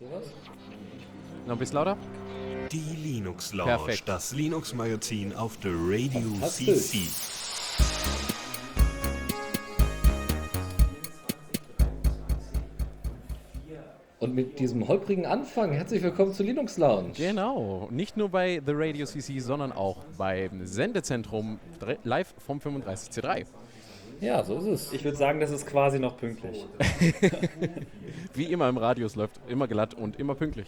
Sowas? Noch ein bisschen lauter? Die Linux Lounge, Perfekt. das Linux Magazin auf der Radio. CC. Und mit diesem holprigen Anfang, herzlich willkommen zu Linux Lounge. Genau. Nicht nur bei The Radio CC, sondern auch beim Sendezentrum live vom 35C3. Ja, so ist es. Ich würde sagen, das ist quasi noch pünktlich. Wie immer im Radio, es läuft immer glatt und immer pünktlich.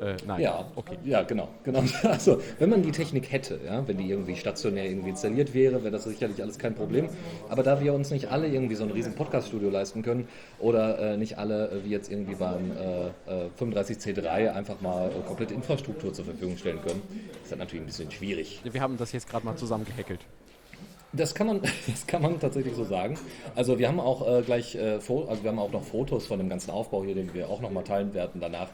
Äh, nein. Ja, Okay. Ja, genau, genau. Also, wenn man die Technik hätte, ja, wenn die irgendwie stationär irgendwie installiert wäre, wäre das sicherlich alles kein Problem. Aber da wir uns nicht alle irgendwie so ein riesen Podcast-Studio leisten können oder äh, nicht alle, äh, wie jetzt irgendwie beim äh, äh, 35C3, einfach mal äh, komplette Infrastruktur zur Verfügung stellen können, ist das natürlich ein bisschen schwierig. Wir haben das jetzt gerade mal zusammen gehackelt. Das kann man, das kann man tatsächlich so sagen. Also wir haben auch äh, gleich, äh, also wir haben auch noch Fotos von dem ganzen Aufbau hier, den wir auch noch mal teilen werden danach.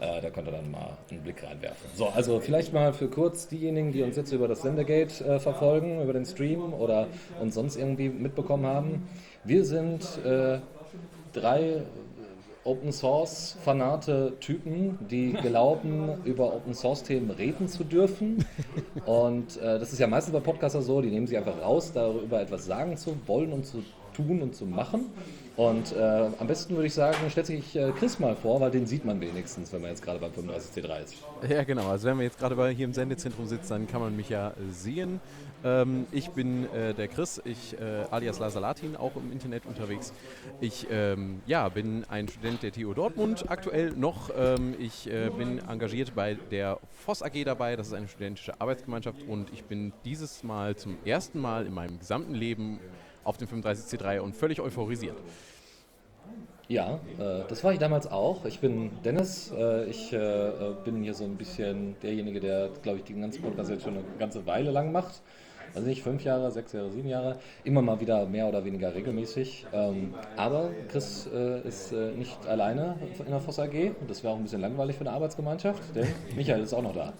Äh, da könnt ihr dann mal einen Blick reinwerfen. So, also vielleicht mal für kurz diejenigen, die uns jetzt über das Sendergate äh, verfolgen, über den Stream oder uns sonst irgendwie mitbekommen haben. Wir sind äh, drei Open Source Fanate Typen, die glauben, über Open Source Themen reden zu dürfen. Und äh, das ist ja meistens bei Podcaster so, die nehmen sich einfach raus, darüber etwas sagen zu wollen und zu tun und zu machen. Und äh, am besten würde ich sagen, stellt sich äh, Chris mal vor, weil den sieht man wenigstens, wenn man jetzt gerade beim 35C3 ist. Ja, genau. Also wenn wir jetzt gerade hier im Sendezentrum sitzen, dann kann man mich ja äh, sehen. Ähm, ich bin äh, der Chris, ich äh, alias Lasalatin, auch im Internet unterwegs. Ich ähm, ja, bin ein Student der TU Dortmund aktuell noch. Ähm, ich äh, bin engagiert bei der FOS AG dabei, das ist eine studentische Arbeitsgemeinschaft und ich bin dieses Mal zum ersten Mal in meinem gesamten Leben auf dem 35C3 und völlig euphorisiert. Ja, äh, das war ich damals auch. Ich bin Dennis. Äh, ich äh, äh, bin hier so ein bisschen derjenige, der, glaube ich, den ganzen Podcast jetzt schon eine ganze Weile lang macht. Also nicht fünf Jahre, sechs Jahre, sieben Jahre. Immer mal wieder mehr oder weniger regelmäßig. Ähm, aber Chris äh, ist äh, nicht alleine in der Voss AG. Und das wäre auch ein bisschen langweilig für eine Arbeitsgemeinschaft, denn Michael ist auch noch da.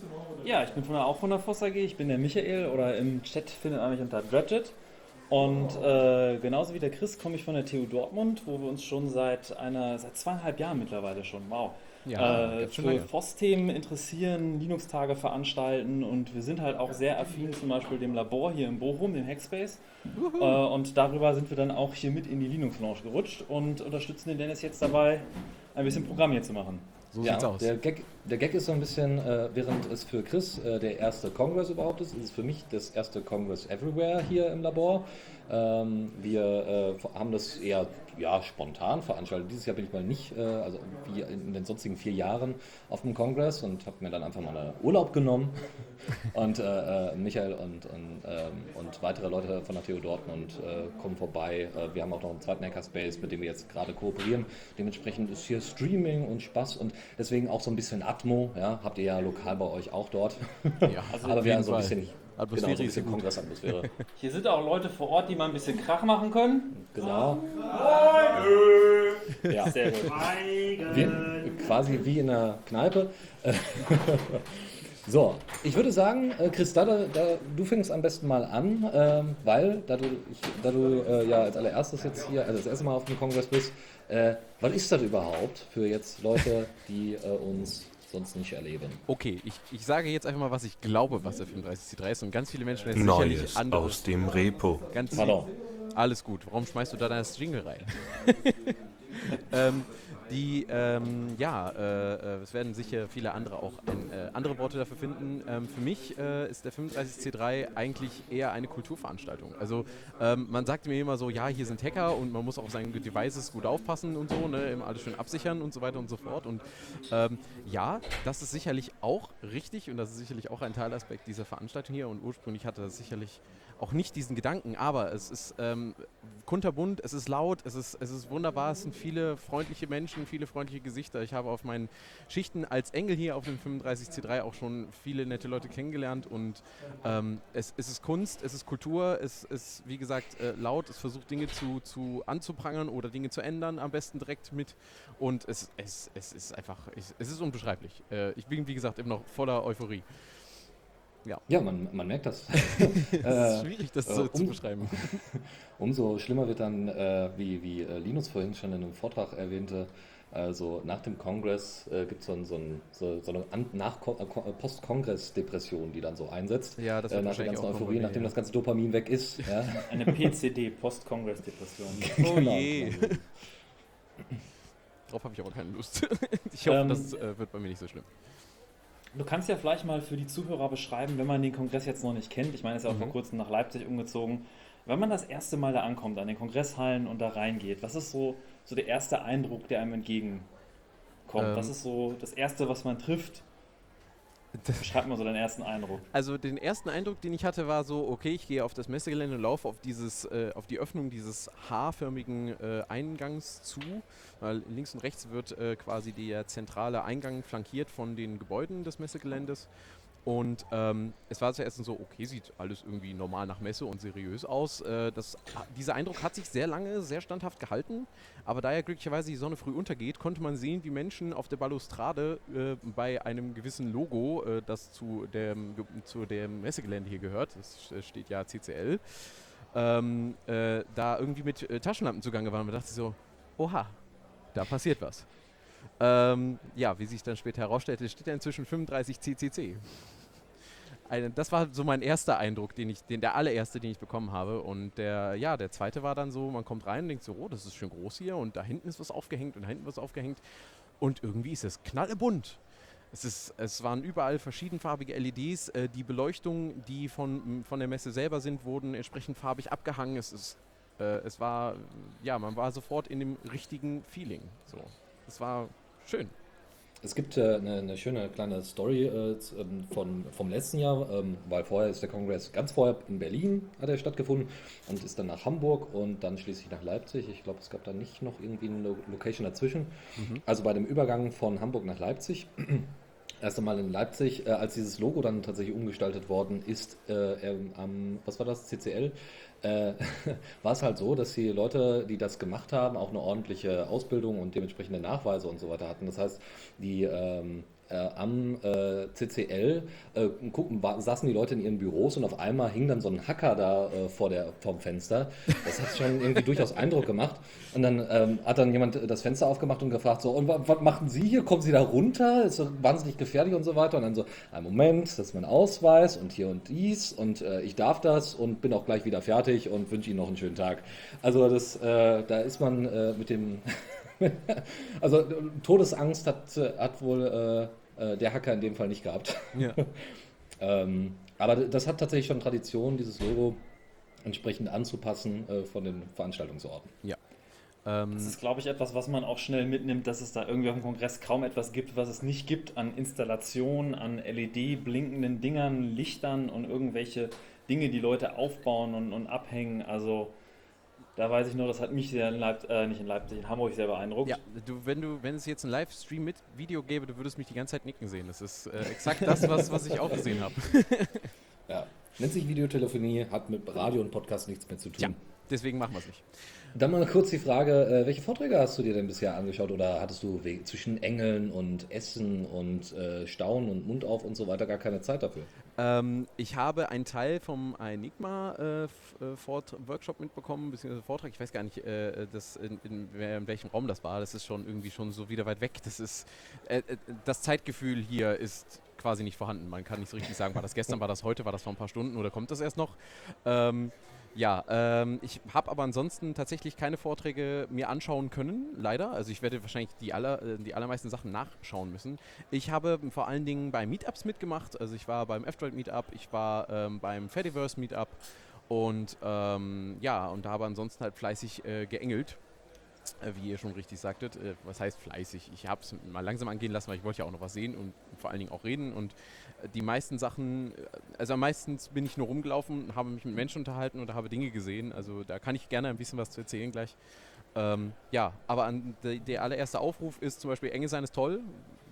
Ja, ich bin von der, auch von der Voss AG. Ich bin der Michael oder im Chat findet man mich unter Dredget. Und äh, genauso wie der Chris komme ich von der TU Dortmund, wo wir uns schon seit einer, seit zweieinhalb Jahren mittlerweile schon, wow, Ja, äh, für lange. FOS-Themen interessieren, Linux-Tage veranstalten und wir sind halt auch sehr affin zum Beispiel dem Labor hier in Bochum, dem Hackspace. Äh, und darüber sind wir dann auch hier mit in die Linux-Lounge gerutscht und unterstützen den Dennis jetzt dabei, ein bisschen Programm hier zu machen. So ja, sieht's aus. Der Gag, der Gag ist so ein bisschen, äh, während es für Chris äh, der erste Congress überhaupt ist, ist es für mich das erste Congress Everywhere hier im Labor. Ähm, wir äh, haben das eher ja, spontan veranstaltet. Dieses Jahr bin ich mal nicht, äh, also wie in den sonstigen vier Jahren auf dem Congress und habe mir dann einfach mal einen Urlaub genommen. Und äh, äh, Michael und, und, ähm, und weitere Leute von der TU Dortmund äh, kommen vorbei. Wir haben auch noch einen zweiten Hackerspace, mit dem wir jetzt gerade kooperieren. Dementsprechend ist hier Streaming und Spaß und deswegen auch so ein bisschen Atmo. Ja, habt ihr ja lokal bei euch auch dort. Ja, Also, aber wir haben so ein bisschen, Atmosphäre genau, so ein ist gut. Kongressatmosphäre. Hier sind auch Leute vor Ort, die mal ein bisschen Krach machen können. genau. Ja, Sehr gut. wie, quasi wie in einer Kneipe. So, ich würde sagen, äh, Chris, da, da, du fängst am besten mal an, ähm, weil, da du, ich, da du äh, ja als allererstes jetzt hier, also das erste Mal auf dem Kongress bist, äh, was ist das überhaupt für jetzt Leute, die äh, uns sonst nicht erleben? Okay, ich, ich sage jetzt einfach mal, was ich glaube, was der 35C3 ist. Und ganz viele Menschen werden Neues sicherlich anderes. aus dem Repo. Ganz Pardon. Alles gut. Warum schmeißt du da das Jingle rein? ähm, die, ähm, ja, äh, äh, es werden sicher viele andere auch ein, äh, andere Worte dafür finden. Ähm, für mich äh, ist der 35C3 eigentlich eher eine Kulturveranstaltung. Also ähm, man sagt mir immer so, ja, hier sind Hacker und man muss auf seine Devices gut aufpassen und so, ne, alles schön absichern und so weiter und so fort. Und ähm, ja, das ist sicherlich auch richtig und das ist sicherlich auch ein Teilaspekt dieser Veranstaltung hier und ursprünglich hatte das sicherlich auch nicht diesen Gedanken, aber es ist ähm, kunterbunt, es ist laut, es ist, es ist wunderbar, es sind viele freundliche Menschen, viele freundliche Gesichter. Ich habe auf meinen Schichten als Engel hier auf dem 35C3 auch schon viele nette Leute kennengelernt und ähm, es, es ist Kunst, es ist Kultur, es ist, wie gesagt, äh, laut, es versucht Dinge zu, zu anzuprangern oder Dinge zu ändern, am besten direkt mit und es, es, es ist einfach, es, es ist unbeschreiblich. Äh, ich bin, wie gesagt, immer noch voller Euphorie. Ja, man, man merkt das. Es ist Äh, schwierig, das äh, so zu um- beschreiben. Umso schlimmer wird dann, äh, wie, wie äh, Linus vorhin schon in einem Vortrag erwähnte, Also nach dem Kongress äh, gibt so es so, ein, so, so eine äh, Post-Kongress-Depression, die dann so einsetzt. Ja, das äh, nach der ganzen Euphorie, mir, nachdem ja. das ganze Dopamin weg ist. Ja. Eine PCD, Post-Congress-Depression. Oh Genau, je. genau. Darauf habe ich aber keine Lust. ich hoffe, Ähm, das äh, wird bei mir nicht so schlimm. Du kannst ja vielleicht mal für die Zuhörer beschreiben, wenn man den Kongress jetzt noch nicht kennt. Ich meine, er ist ja auch Mhm. vor kurzem nach Leipzig umgezogen. Wenn man das erste Mal da ankommt, an den Kongresshallen und da reingeht, was ist so, so der erste Eindruck, der einem entgegenkommt? Ähm. was ist so das Erste, was man trifft? Beschreib mal so deinen ersten Eindruck. Also den ersten Eindruck, den ich hatte, war so, okay, ich gehe auf das Messegelände und laufe auf dieses, äh, auf die Öffnung dieses H-förmigen äh, Eingangs zu. Weil links und rechts wird äh, quasi der zentrale Eingang flankiert von den Gebäuden des Messegeländes. Und ähm, es war zuerst so, okay, sieht alles irgendwie normal nach Messe und seriös aus. Äh, das, dieser Eindruck hat sich sehr lange, sehr standhaft gehalten. Aber da ja glücklicherweise die Sonne früh untergeht, konnte man sehen, wie Menschen auf der Balustrade äh, bei einem gewissen Logo, äh, das zu dem, zu dem Messegelände hier gehört, das äh, steht ja CCL, ähm, äh, da irgendwie mit äh, Taschenlampen zugange waren. Man dachte so, oha, da passiert was. Ähm, ja, wie sich dann später herausstellte, steht da inzwischen 35 CCC. Eine, das war so mein erster Eindruck, den ich, den, der allererste, den ich bekommen habe. Und der, ja, der zweite war dann so, man kommt rein und denkt so, oh, das ist schön groß hier und da hinten ist was aufgehängt und da hinten was aufgehängt. Und irgendwie ist es knallebunt. Es, ist, es waren überall verschiedenfarbige LEDs. Äh, die Beleuchtung, die von, von der Messe selber sind, wurden entsprechend farbig abgehangen. Es, ist, äh, es war, ja, man war sofort in dem richtigen Feeling. So. Es war schön. Es gibt äh, eine, eine schöne kleine Story äh, ähm, von, vom letzten Jahr, ähm, weil vorher ist der Kongress, ganz vorher in Berlin hat er stattgefunden und ist dann nach Hamburg und dann schließlich nach Leipzig. Ich glaube, es gab da nicht noch irgendwie eine Lo Location dazwischen. Also bei dem Übergang von Hamburg nach Leipzig, erst einmal in Leipzig, äh, als dieses Logo dann tatsächlich umgestaltet worden ist, äh, am, was war das, CCL, äh, war es halt so, dass die Leute, die das gemacht haben, auch eine ordentliche Ausbildung und dementsprechende Nachweise und so weiter hatten. Das heißt, die ähm, äh, am äh, CCL äh, gucken, wa- saßen die Leute in ihren Büros und auf einmal hing dann so ein Hacker da äh, vor der, vorm Fenster. Das hat schon irgendwie durchaus Eindruck gemacht. Und dann ähm, hat dann jemand das Fenster aufgemacht und gefragt, so, und wa- was machen Sie hier? Kommen Sie da runter? Ist doch wahnsinnig gefährlich und so weiter. Und dann so, ein Moment, das ist mein Ausweis und hier und dies und äh, ich darf das und bin auch gleich wieder fertig und wünsche Ihnen noch einen schönen Tag. Also das, äh, da ist man äh, mit dem, also äh, Todesangst hat, äh, hat wohl äh, der Hacker in dem Fall nicht gehabt. Ja. Ähm, aber das hat tatsächlich schon Tradition, dieses Logo entsprechend anzupassen äh, von den Veranstaltungsorten. Ähm, Das ist, glaube ich, etwas, was man auch schnell mitnimmt, dass es da irgendwie auf dem Kongress kaum etwas gibt, was es nicht gibt an Installationen, an LED-blinkenden Dingern, Lichtern und irgendwelche Dinge, die Leute aufbauen und, und abhängen. Also da weiß ich nur, das hat mich sehr in Leipzig, äh, nicht in Leipzig, in Hamburg sehr beeindruckt. Ja, du, wenn du, wenn es jetzt einen Livestream mit Video gäbe, du würdest mich die ganze Zeit nicken sehen. Das ist äh, exakt das, was, was ich auch gesehen habe. Ja. Nennt sich Videotelefonie, hat mit Radio und Podcast nichts mehr zu tun. Ja. Deswegen machen wir es nicht. Dann mal kurz die Frage, äh, welche Vorträge hast du dir denn bisher angeschaut oder hattest du zwischen Engeln und Essen und äh, Staunen und Mund auf und so weiter gar keine Zeit dafür? Ähm, ich habe einen Teil vom Enigma äh, äh, mitbekommen, beziehungsweise Vortrag. Ich weiß gar nicht, äh, das in, in, in welchem Raum das war. Das ist schon irgendwie schon so wieder weit weg. Das ist äh, das Zeitgefühl hier ist quasi nicht vorhanden. Man kann nicht so richtig sagen, war das gestern, war das heute, war das vor ein paar Stunden oder kommt das erst noch? Ähm, ja, ähm, ich habe aber ansonsten tatsächlich keine Vorträge mir anschauen können, leider. Also ich werde wahrscheinlich die, aller, äh, die allermeisten Sachen nachschauen müssen. Ich habe vor allen Dingen bei Meetups mitgemacht. Also ich war beim F-Droid Meetup, ich war ähm, beim Fediverse Meetup und ähm, ja, und habe ansonsten halt fleißig äh, geengelt. Äh, Wie ihr schon richtig sagtet, äh, was heißt fleißig? Ich habe es mal langsam angehen lassen, weil ich wollte ja auch noch was sehen und vor allen Dingen auch reden. Und äh, die meisten Sachen, also meistens bin ich nur rumgelaufen, habe mich mit Menschen unterhalten oder habe Dinge gesehen. Also da kann ich gerne ein bisschen was zu erzählen gleich. Ähm, ja, aber an, de, der allererste Aufruf ist zum Beispiel Engel sein ist toll.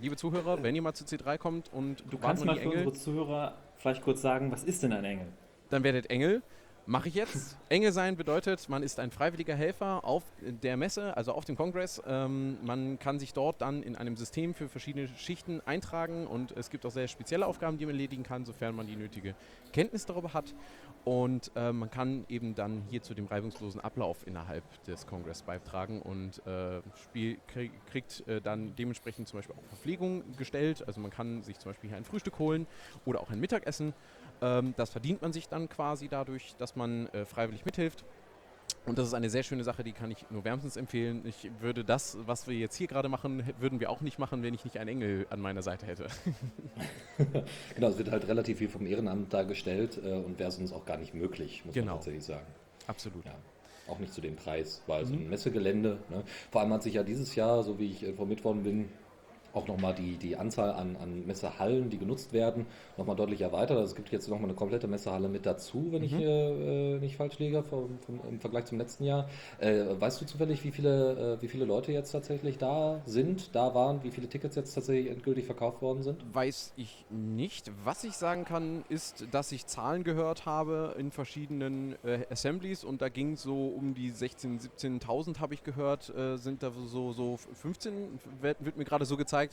Liebe Zuhörer, wenn ihr mal zu C3 kommt und Du wart kannst mal für unsere Zuhörer vielleicht kurz sagen, was ist denn ein Engel? dann werdet Engel. Mache ich jetzt. Engel sein bedeutet, man ist ein freiwilliger Helfer auf der Messe, also auf dem Kongress. Ähm, man kann sich dort dann in einem System für verschiedene Schichten eintragen und es gibt auch sehr spezielle Aufgaben, die man erledigen kann, sofern man die nötige Kenntnis darüber hat. Und äh, man kann eben dann hier zu dem reibungslosen Ablauf innerhalb des Kongress beitragen und äh, Spiel krieg, kriegt äh, dann dementsprechend zum Beispiel auch Verpflegung gestellt. Also man kann sich zum Beispiel hier ein Frühstück holen oder auch ein Mittagessen. Ähm, das verdient man sich dann quasi dadurch, dass man äh, freiwillig mithilft. Und das ist eine sehr schöne Sache, die kann ich nur wärmstens empfehlen. Ich würde das, was wir jetzt hier gerade machen, würden wir auch nicht machen, wenn ich nicht einen Engel an meiner Seite hätte. genau, es wird halt relativ viel vom Ehrenamt dargestellt äh, und wäre sonst auch gar nicht möglich, muss Genau. man tatsächlich sagen. Absolut. Ja, auch nicht zu dem Preis, weil so Mhm. ein Messegelände, ne? vor allem hat sich ja dieses Jahr, so wie ich informiert worden bin, auch nochmal die, die Anzahl an, an Messehallen, die genutzt werden, nochmal deutlich erweitert. Also es gibt jetzt nochmal eine komplette Messehalle mit dazu, wenn ich Mhm. äh, äh, nicht falsch liege, vom, vom, im Vergleich zum letzten Jahr. Äh, weißt du zufällig, wie viele, äh, wie viele Leute jetzt tatsächlich da sind, da waren, wie viele Tickets jetzt tatsächlich endgültig verkauft worden sind? Weiß ich nicht. Was ich sagen kann, ist, dass ich Zahlen gehört habe in verschiedenen äh, Assemblies und da ging es so um die 16.000, 17.000 habe ich gehört, äh, sind da so, so 15, wird, wird mir gerade so gezeigt,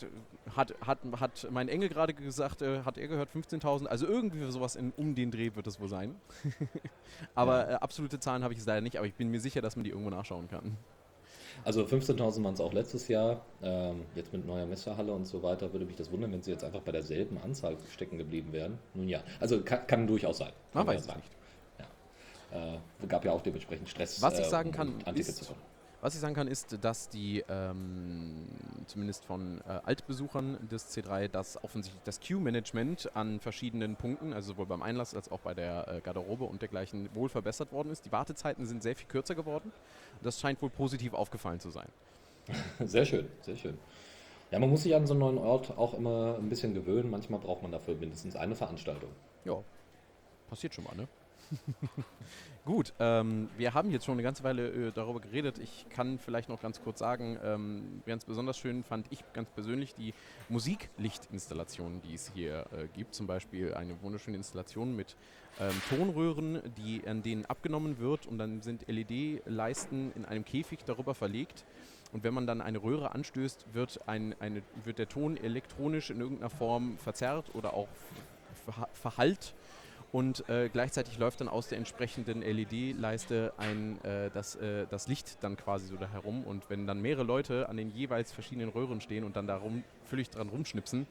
hat, hat, hat mein Engel gerade gesagt, äh, hat er gehört 15.000, also irgendwie sowas in, um den Dreh wird es wohl sein. aber äh, absolute Zahlen habe ich jetzt leider nicht, aber ich bin mir sicher, dass man die irgendwo nachschauen kann. Also 15.000 waren es auch letztes Jahr. Ähm, jetzt mit neuer Messehalle und so weiter würde mich das wundern, wenn sie jetzt einfach bei derselben Anzahl stecken geblieben wären. Nun ja, also kann, kann durchaus sein. Man Kann weiß es sagen. Ja. Äh, gab ja auch dementsprechend Stress. Was ich äh, sagen um- kann, ist-. Was ich sagen kann, ist, dass die ähm, zumindest von äh, Altbesuchern des C3 das offensichtlich das Queue-Management an verschiedenen Punkten, also sowohl beim Einlass als auch bei der äh, Garderobe und dergleichen, wohl verbessert worden ist. Die Wartezeiten sind sehr viel kürzer geworden. Das scheint wohl positiv aufgefallen zu sein. Sehr schön, sehr schön. Ja, man muss sich an so einen neuen Ort auch immer ein bisschen gewöhnen. Manchmal braucht man dafür mindestens eine Veranstaltung. Ja, passiert schon mal, ne? Gut, ähm, wir haben jetzt schon eine ganze Weile äh, darüber geredet. Ich kann vielleicht noch ganz kurz sagen, ähm, ganz besonders schön fand ich ganz persönlich die Musiklichtinstallationen, die es hier äh, gibt. Zum Beispiel eine wunderschöne Installation mit ähm, Tonröhren, die an denen abgenommen wird und dann sind LED-Leisten in einem Käfig darüber verlegt. Und wenn man dann eine Röhre anstößt, wird, ein, eine, wird der Ton elektronisch in irgendeiner Form verzerrt oder auch verha- verhallt und äh, gleichzeitig läuft dann aus der entsprechenden LED-Leiste ein, äh, das, äh, das Licht dann quasi so da herum und wenn dann mehrere Leute an den jeweils verschiedenen Röhren stehen und dann da rum, völlig dran rumschnipsen,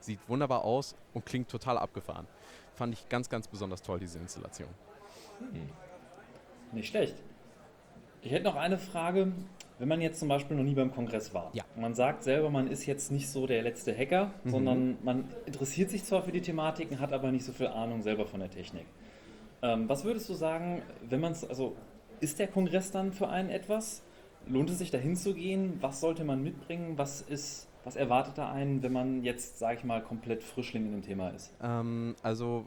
sieht wunderbar aus und klingt total abgefahren. Fand ich ganz, ganz besonders toll, diese Installation. Nicht schlecht. Ich hätte noch eine Frage. Wenn man jetzt zum Beispiel noch nie beim Kongress war, Ja. man sagt selber, man ist jetzt nicht so der letzte Hacker, Mhm. sondern man interessiert sich zwar für die Thematiken, hat aber nicht so viel Ahnung selber von der Technik. Ähm, was würdest du sagen, wenn man es, also ist der Kongress dann für einen etwas? Lohnt es sich da hinzugehen? Was sollte man mitbringen? Was ist, was erwartet da einen, wenn man jetzt, sage ich mal, komplett Frischling in dem Thema ist? Ähm, also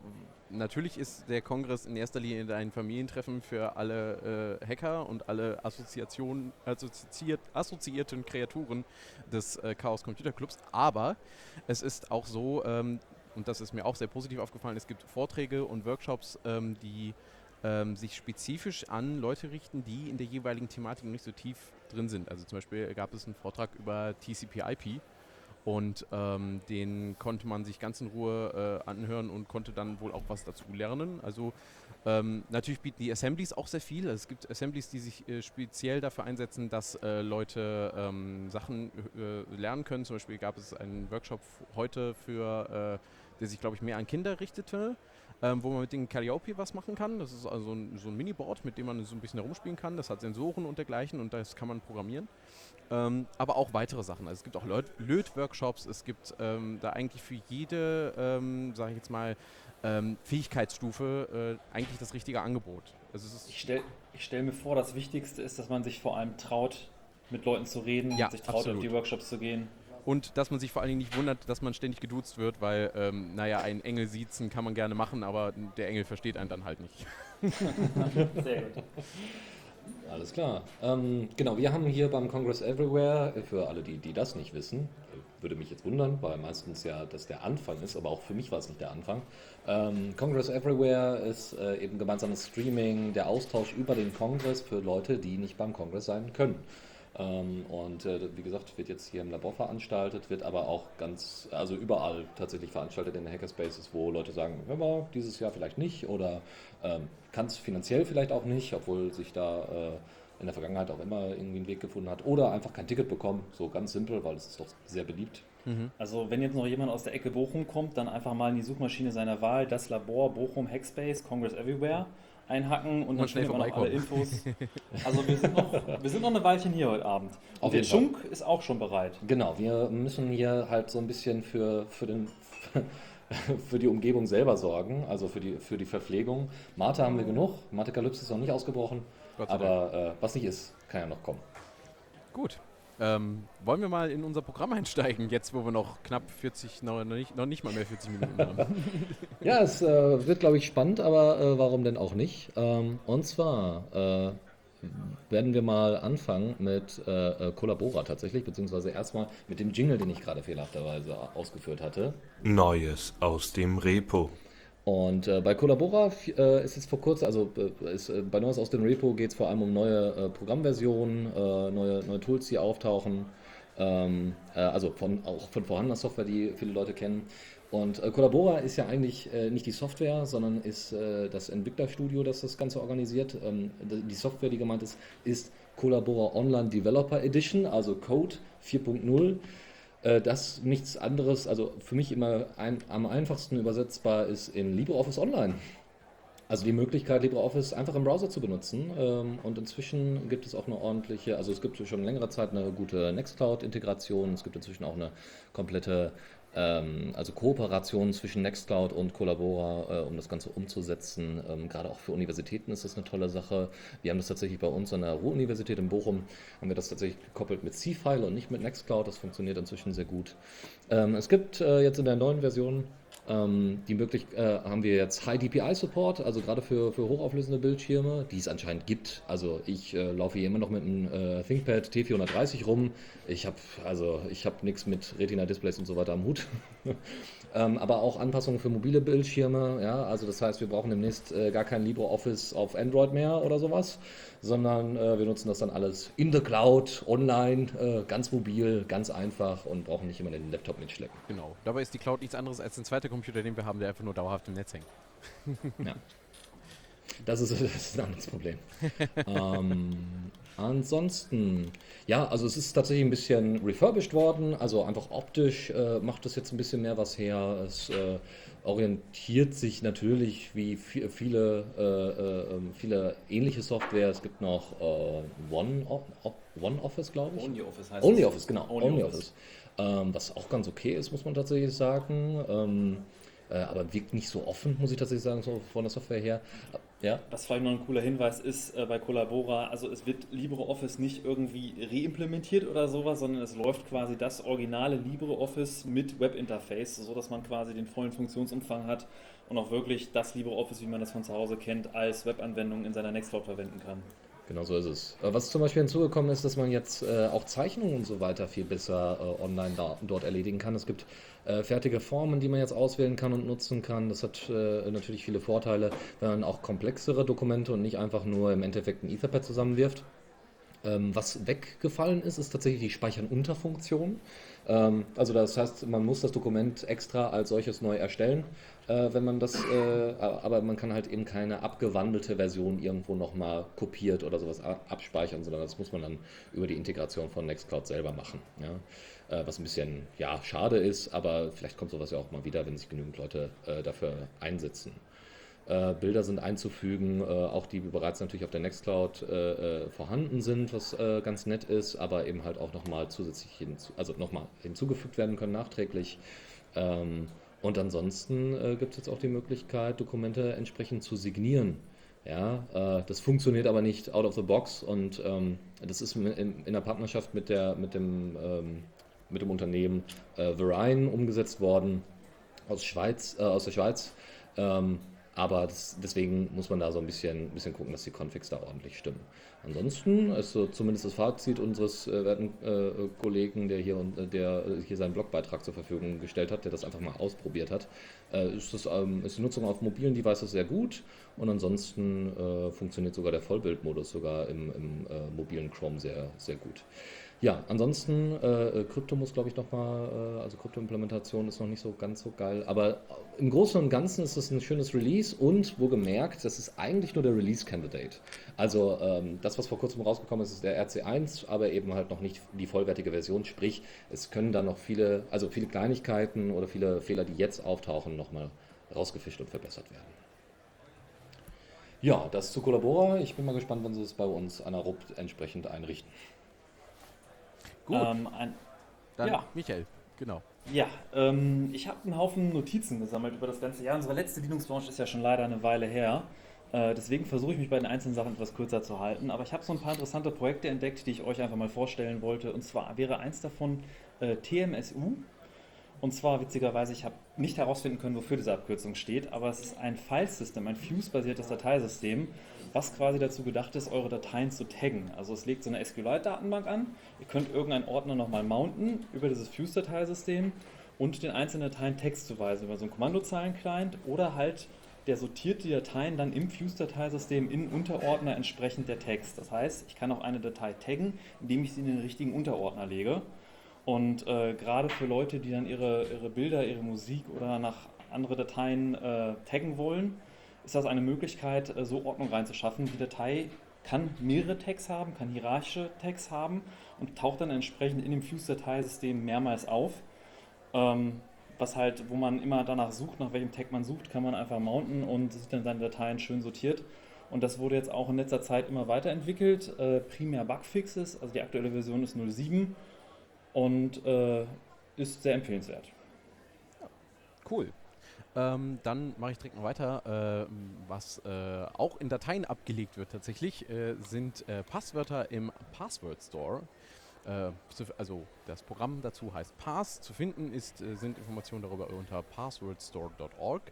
natürlich ist der Kongress in erster Linie ein Familientreffen für alle äh, Hacker und alle Assoziationen, assoziiert, assoziierten Kreaturen des äh, Chaos Computer Clubs. Aber es ist auch so, ähm, und das ist mir auch sehr positiv aufgefallen, es gibt Vorträge und Workshops, ähm, die ähm, sich spezifisch an Leute richten, die in der jeweiligen Thematik nicht so tief drin sind. Also zum Beispiel gab es einen Vortrag über TCP/IP und ähm, den konnte man sich ganz in Ruhe äh, anhören und konnte dann wohl auch was dazu lernen. Also ähm, natürlich bieten die Assemblies auch sehr viel. Also es gibt Assemblies, die sich äh, speziell dafür einsetzen, dass äh, Leute ähm, Sachen äh, lernen können. Zum Beispiel gab es einen Workshop heute für, äh, der sich glaube ich mehr an Kinder richtete. Ähm, wo man mit dem Calliope was machen kann. Das ist also ein, so ein Miniboard, mit dem man so ein bisschen herumspielen kann. Das hat Sensoren und dergleichen und das kann man programmieren. Ähm, aber auch weitere Sachen. Also es gibt auch Löt- Löt-Workshops, es gibt ähm, da eigentlich für jede, ähm, sage ich jetzt mal, ähm, Fähigkeitsstufe äh, eigentlich das richtige Angebot. Also Ich stelle stell mir vor, das Wichtigste ist, dass man sich vor allem traut, mit Leuten zu reden, Ja, sich traut, absolut. auf die Workshops zu gehen. Und dass man sich vor allen Dingen nicht wundert, dass man ständig geduzt wird, weil, ähm, naja, ein Engel siezen kann man gerne machen, aber der Engel versteht einen dann halt nicht. Sehr gut. Alles klar. Ähm, genau, wir haben hier beim Congress Everywhere, für alle, die, die das nicht wissen, würde mich jetzt wundern, weil meistens ja das der Anfang ist, aber auch für mich war es nicht der Anfang. Ähm, Congress Everywhere ist äh, eben gemeinsames Streaming, der Austausch über den Kongress für Leute, die nicht beim Kongress sein können. Ähm, und äh, wie gesagt, wird jetzt hier im Labor veranstaltet, wird aber auch ganz, also überall tatsächlich veranstaltet in den Hackerspaces, wo Leute sagen, hör mal, dieses Jahr vielleicht nicht oder ähm, kann es finanziell vielleicht auch nicht, obwohl sich da äh, in der Vergangenheit auch immer irgendwie einen Weg gefunden hat. Oder einfach kein Ticket bekommen, so ganz simpel, weil es ist doch sehr beliebt. Also wenn jetzt noch jemand aus der Ecke Bochum kommt, dann einfach mal in die Suchmaschine seiner Wahl das Labor Bochum Hackspace Congress Everywhere einhacken und dann schnell findet man auch alle. Infos. Also wir sind, noch, wir sind noch eine Weilchen hier heute Abend. Auf Und der jeden Fall. Schunk ist auch schon bereit. Genau, wir müssen hier halt so ein bisschen für, für, den, für die Umgebung selber sorgen, also für die, für die Verpflegung. Mate haben wir genug, Mathe-Kalypse ist noch nicht ausgebrochen, aber äh, was nicht ist, kann ja noch kommen. Gut. Ähm, wollen wir mal in unser Programm einsteigen, jetzt wo wir noch knapp 40, noch, nicht, noch nicht mal mehr 40 Minuten haben? Ja, es äh, wird, glaube ich, spannend, aber äh, warum denn auch nicht? Ähm, und zwar äh, werden wir mal anfangen mit äh, äh, Collabora tatsächlich, beziehungsweise erstmal mit dem Jingle, den ich gerade fehlerhafterweise ausgeführt hatte. Neues aus dem Repo. Und äh, bei Collabora äh, ist jetzt vor kurzem, also äh, ist, äh, bei Neues aus dem Repo geht es vor allem um neue äh, Programmversionen, äh, neue, neue Tools, die auftauchen. Ähm, äh, also von, auch von vorhandener Software, die viele Leute kennen. Und Collabora ist ja eigentlich nicht die Software, sondern ist das Entwicklerstudio, das das Ganze organisiert. Ähm, die Software, die gemeint ist, ist Collabora Online Developer Edition, also Code 4.0. Äh, Das nichts anderes, also für mich immer ein, am einfachsten übersetzbar ist in LibreOffice Online. Also die Möglichkeit, LibreOffice einfach im Browser zu benutzen. Ähm, Und inzwischen gibt es auch eine ordentliche, also es gibt schon längere Zeit eine gute Nextcloud-Integration. Es gibt inzwischen auch eine komplette, ähm, also Kooperation zwischen Nextcloud und Collabora, äh, um das Ganze umzusetzen. Ähm, Gerade auch für Universitäten ist das eine tolle Sache. Wir haben das tatsächlich bei uns an der Ruhr-Universität in Bochum, haben wir das tatsächlich gekoppelt mit C-File und nicht mit Nextcloud. Das funktioniert inzwischen sehr gut. Ähm, Es gibt äh, jetzt in der neuen Version ähm, die Möglichkeit äh, haben wir jetzt High DPI Support, also gerade für, für hochauflösende Bildschirme, die es anscheinend gibt. Also ich äh, laufe hier immer noch mit einem äh, ThinkPad T430 rum. Ich habe also ich habe nichts mit Retina Displays und so weiter am Hut. ähm, aber auch Anpassungen für mobile Bildschirme, ja, also das heißt, wir brauchen demnächst äh, gar kein LibreOffice auf Android mehr oder sowas, sondern äh, wir nutzen das dann alles in the Cloud, online, äh, ganz mobil, ganz einfach und brauchen nicht immer den Laptop mitschleppen. genau. Dabei ist die Cloud nichts anderes als ein zweiter Computer, den wir haben, der einfach nur dauerhaft im Netz hängt. Ja. Das ist, das ist ein anderes Problem. ähm, ansonsten, ja, also es ist tatsächlich ein bisschen refurbished worden, also einfach optisch äh, macht das jetzt ein bisschen mehr was her. Es äh, orientiert sich natürlich wie vi- viele, äh, äh, ähm, viele ähnliche Software. Es gibt noch äh, One, One Office, glaube ich. OnlyOffice heißt Only es. Office, genau. Only Only, Office. Office. Ähm, was auch ganz okay ist, muss man tatsächlich sagen. Ähm, äh, aber wirkt nicht so offen, muss ich tatsächlich sagen, so von der Software her. Ja, Was vielleicht noch ein cooler Hinweis ist äh, bei Collabora, also es wird LibreOffice nicht irgendwie reimplementiert oder sowas, sondern es läuft quasi das originale LibreOffice mit Webinterface, sodass man quasi den vollen Funktionsumfang hat und auch wirklich das LibreOffice, wie man das von zu Hause kennt, als Webanwendung in seiner Nextcloud verwenden kann. Genau so ist es. Äh, Was zum Beispiel hinzugekommen ist, dass man jetzt äh, auch Zeichnungen und so weiter viel besser äh, online da, dort erledigen kann. Es gibt äh, fertige Formen, die man jetzt auswählen kann und nutzen kann. Das hat äh, natürlich viele Vorteile, wenn man auch komplexere Dokumente und nicht einfach nur im Endeffekt ein Etherpad zusammenwirft. Ähm, was weggefallen ist, ist tatsächlich die Speichern-Unter-Funktion. Ähm, also das heißt, man muss das Dokument extra als solches neu erstellen, äh, wenn man das, äh, aber man kann halt eben keine abgewandelte Version irgendwo nochmal kopiert oder sowas abspeichern, sondern das muss man dann über die Integration von Nextcloud selber machen. Ja? Äh, was ein bisschen ja, schade ist, aber vielleicht kommt sowas ja auch mal wieder, wenn sich genügend Leute dafür einsetzen. Äh, Bilder sind einzufügen, äh, auch die bereits natürlich auf der Nextcloud äh, äh, vorhanden sind, was äh, ganz nett ist, aber eben halt auch nochmal zusätzlich hinzu, also nochmal hinzugefügt werden können nachträglich. Ähm, und ansonsten äh, gibt es jetzt auch die Möglichkeit, Dokumente entsprechend zu signieren. Ja, das funktioniert aber nicht out of the box und ähm, das ist in, in, der Partnerschaft mit, der, mit, dem, ähm, mit dem Unternehmen äh, Verein umgesetzt worden aus, Schweiz, aus der Schweiz. Ähm, Aber das, deswegen muss man da so ein bisschen, bisschen gucken, dass die Configs da ordentlich stimmen. Ansonsten ist so zumindest das Fazit unseres äh, werten äh, Kollegen, der hier, äh, der hier seinen Blogbeitrag zur Verfügung gestellt hat, der das einfach mal ausprobiert hat, äh, ist, das, ähm, ist die Nutzung auf mobilen Devices sehr gut und ansonsten äh, funktioniert sogar der Vollbildmodus sogar im, im äh, mobilen Chrome sehr, sehr gut. Ja, ansonsten, äh, äh, Krypto muss, glaube ich, nochmal, äh, also Krypto-Implementation ist noch nicht so ganz so geil, aber im Großen und Ganzen ist es ein schönes Release und wo gemerkt, das ist eigentlich nur der Release-Candidate. Also ähm, das, was vor kurzem rausgekommen ist, ist der RC1, aber eben halt noch nicht die vollwertige Version, sprich, es können dann noch viele, also viele Kleinigkeiten oder viele Fehler, die jetzt auftauchen, nochmal rausgefischt und verbessert werden. Ja, das zu Collabora. Ich bin mal gespannt, wenn sie es bei uns anaerob entsprechend einrichten. Gut, Ähm, ein, dann ja. Michael, genau. Ja, ähm, ich habe einen Haufen Notizen gesammelt über das ganze Jahr. Unsere letzte Linux-Launch ist ja schon leider eine Weile her. Äh, deswegen versuche ich mich bei den einzelnen Sachen etwas kürzer zu halten. Aber ich habe so ein paar interessante Projekte entdeckt, die ich euch einfach mal vorstellen wollte. Und zwar wäre eins davon äh, TMSU. Und zwar witzigerweise, ich habe nicht herausfinden können, wofür diese Abkürzung steht, aber es ist ein File-System, ein Fuse-basiertes Dateisystem, was quasi dazu gedacht ist, eure Dateien zu taggen. Also es legt so eine SQLite-Datenbank an, ihr könnt irgendeinen Ordner nochmal mounten über dieses Fuse-Dateisystem und den einzelnen Dateien Text zuweisen über so einen Kommandozeilen-Client oder halt der sortiert die Dateien dann im Fuse-Dateisystem in Unterordner entsprechend der Text. Das heißt, ich kann auch eine Datei taggen, indem ich sie in den richtigen Unterordner lege. Und äh, gerade für Leute, die dann ihre, ihre Bilder, ihre Musik oder nach andere Dateien äh, taggen wollen, ist das eine Möglichkeit, äh, so Ordnung reinzuschaffen. Die Datei kann mehrere Tags haben, kann hierarchische Tags haben und taucht dann entsprechend in dem Fuse-Dateisystem mehrmals auf. Ähm, was halt, wo man immer danach sucht, nach welchem Tag man sucht, kann man einfach mounten und sieht dann seine Dateien schön sortiert. Und das wurde jetzt auch in letzter Zeit immer weiterentwickelt. Äh, primär Bugfixes, also die aktuelle Version ist 07 und äh, ist sehr empfehlenswert. Cool. Ähm, dann mache ich direkt noch weiter. Äh, was äh, auch in Dateien abgelegt wird tatsächlich, äh, sind äh, Passwörter im Password Store. Äh, also das Programm dazu heißt Pass. Zu finden ist, äh, sind Informationen darüber unter passwordstore.org.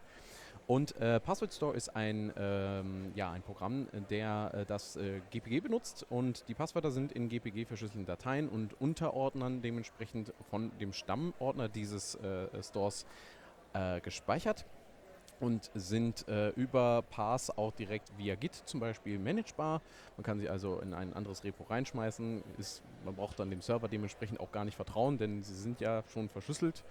Und äh, Password Store ist ein, ähm, ja, ein Programm, der äh, das äh, GPG benutzt und die Passwörter sind in GPG verschlüsselten Dateien und Unterordnern dementsprechend von dem Stammordner dieses Stores äh, gespeichert und sind äh, über Pass auch direkt via Git zum Beispiel managebar. Man kann sie also in ein anderes Repo reinschmeißen. Ist, man braucht dann dem Server dementsprechend auch gar nicht vertrauen, denn sie sind ja schon verschlüsselt.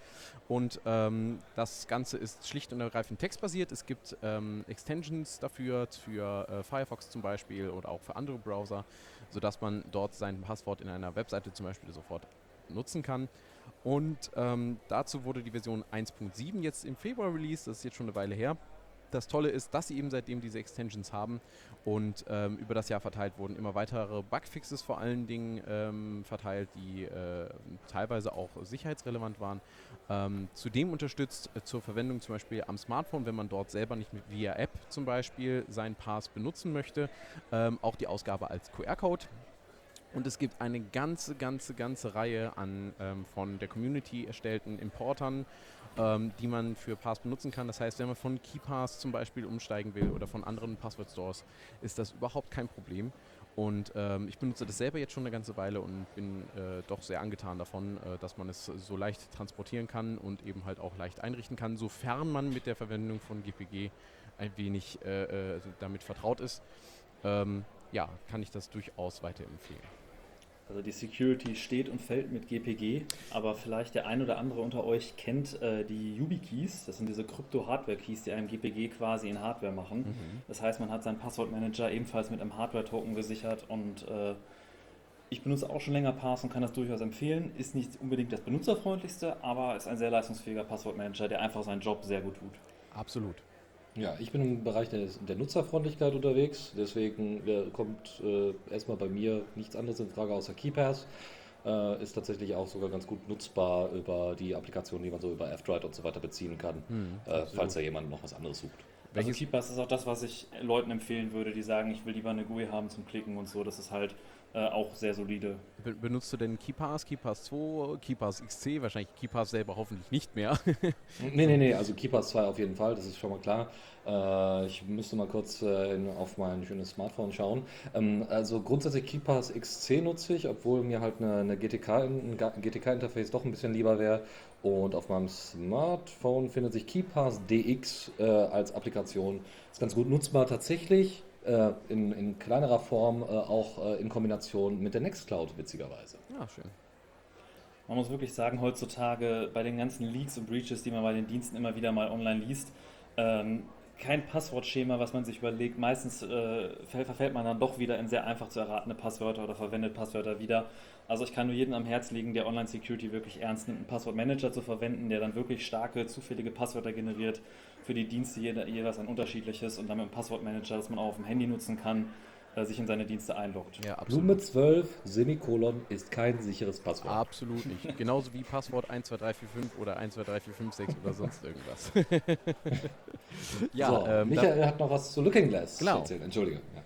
Und ähm, das Ganze ist schlicht und ergreifend textbasiert. Es gibt ähm, Extensions dafür, für äh, Firefox zum Beispiel oder auch für andere Browser, sodass man dort sein Passwort in einer Webseite zum Beispiel sofort nutzen kann. Und ähm, dazu wurde die Version 1.7 jetzt im Februar released, das ist jetzt schon eine Weile her. Das Tolle ist, dass sie eben seitdem diese Extensions haben und ähm, über das Jahr verteilt wurden immer weitere Bugfixes vor allen Dingen ähm, verteilt, die äh, teilweise auch sicherheitsrelevant waren. Ähm, zudem unterstützt äh, zur Verwendung zum Beispiel am Smartphone, wenn man dort selber nicht mit via App zum Beispiel seinen Pass benutzen möchte, ähm, auch die Ausgabe als QR-Code. Und es gibt eine ganze, ganze, ganze Reihe an ähm, von der Community erstellten Importern, ähm, die man für Pass benutzen kann. Das heißt, wenn man von KeyPass zum Beispiel umsteigen will oder von anderen Password-Stores, ist das überhaupt kein Problem. Und ähm, ich benutze das selber jetzt schon eine ganze Weile und bin äh, doch sehr angetan davon, äh, dass man es so leicht transportieren kann und eben halt auch leicht einrichten kann, sofern man mit der Verwendung von GPG ein wenig äh, äh, damit vertraut ist. Ähm, ja, kann ich das durchaus weiterempfehlen. Also die Security steht und fällt mit GPG, aber vielleicht der ein oder andere unter euch kennt äh, die YubiKeys. Das sind diese Krypto-Hardware-Keys, die einem GPG quasi in Hardware machen. Das heißt, man hat seinen Passwortmanager ebenfalls mit einem Hardware-Token gesichert und äh, ich benutze auch schon länger Pass und kann das durchaus empfehlen. Ist nicht unbedingt das benutzerfreundlichste, aber ist ein sehr leistungsfähiger Passwortmanager, der einfach seinen Job sehr gut tut. Absolut. Ja, ich bin im Bereich der, der Nutzerfreundlichkeit unterwegs, deswegen äh, kommt äh, erstmal bei mir nichts anderes in Frage außer KeyPass. Äh, ist tatsächlich auch sogar ganz gut nutzbar über die Applikationen, die man so über F-Droid und so weiter beziehen kann, äh, falls da jemand noch was anderes sucht. Also KeePass ist auch das, was ich Leuten empfehlen würde, die sagen, ich will lieber eine GUI haben zum Klicken und so. Das ist halt äh, auch sehr solide. Be benutzt du denn KeyPass, KeyPass 2, KeyPass XC? Wahrscheinlich KeyPass selber hoffentlich nicht mehr. Nee, nee, nee, also KeyPass 2 auf jeden Fall, das ist schon mal klar. Äh, ich müsste mal kurz äh, in, auf mein schönes Smartphone schauen. Ähm, also grundsätzlich KeyPass XC nutze ich, obwohl mir halt eine, eine GTK, ein GTK-Interface doch ein bisschen lieber wäre. Und auf meinem Smartphone findet sich KeyPass DX äh, als Applikation. Ist ganz gut nutzbar tatsächlich. Äh, in, in, kleinerer Form äh, auch äh, in Kombination mit der Nextcloud, witzigerweise. Ja, schön. Man muss wirklich sagen, heutzutage bei den ganzen Leaks und Breaches, die man bei den Diensten immer wieder mal online liest, ähm, kein Passwortschema, was man sich überlegt. Meistens äh, verfällt man dann doch wieder in sehr einfach zu erratene Passwörter oder verwendet Passwörter wieder. Also ich kann nur jedem am Herz legen, der Online-Security wirklich ernst nimmt, einen Passwortmanager zu verwenden, der dann wirklich starke, zufällige Passwörter generiert für die Dienste jeweils ein unterschiedliches und dann mit einem Passwortmanager, das man auch auf dem Handy nutzen kann, äh, sich in seine Dienste einloggt. Ja, Blume 12, Semikolon ist kein sicheres Passwort. Absolut nicht. Genauso wie Passwort 12345 oder 123456 oder sonst irgendwas. ja, so, ähm, Michael hat noch was zu Looking Glass genau. erzählt. Entschuldige. Ja.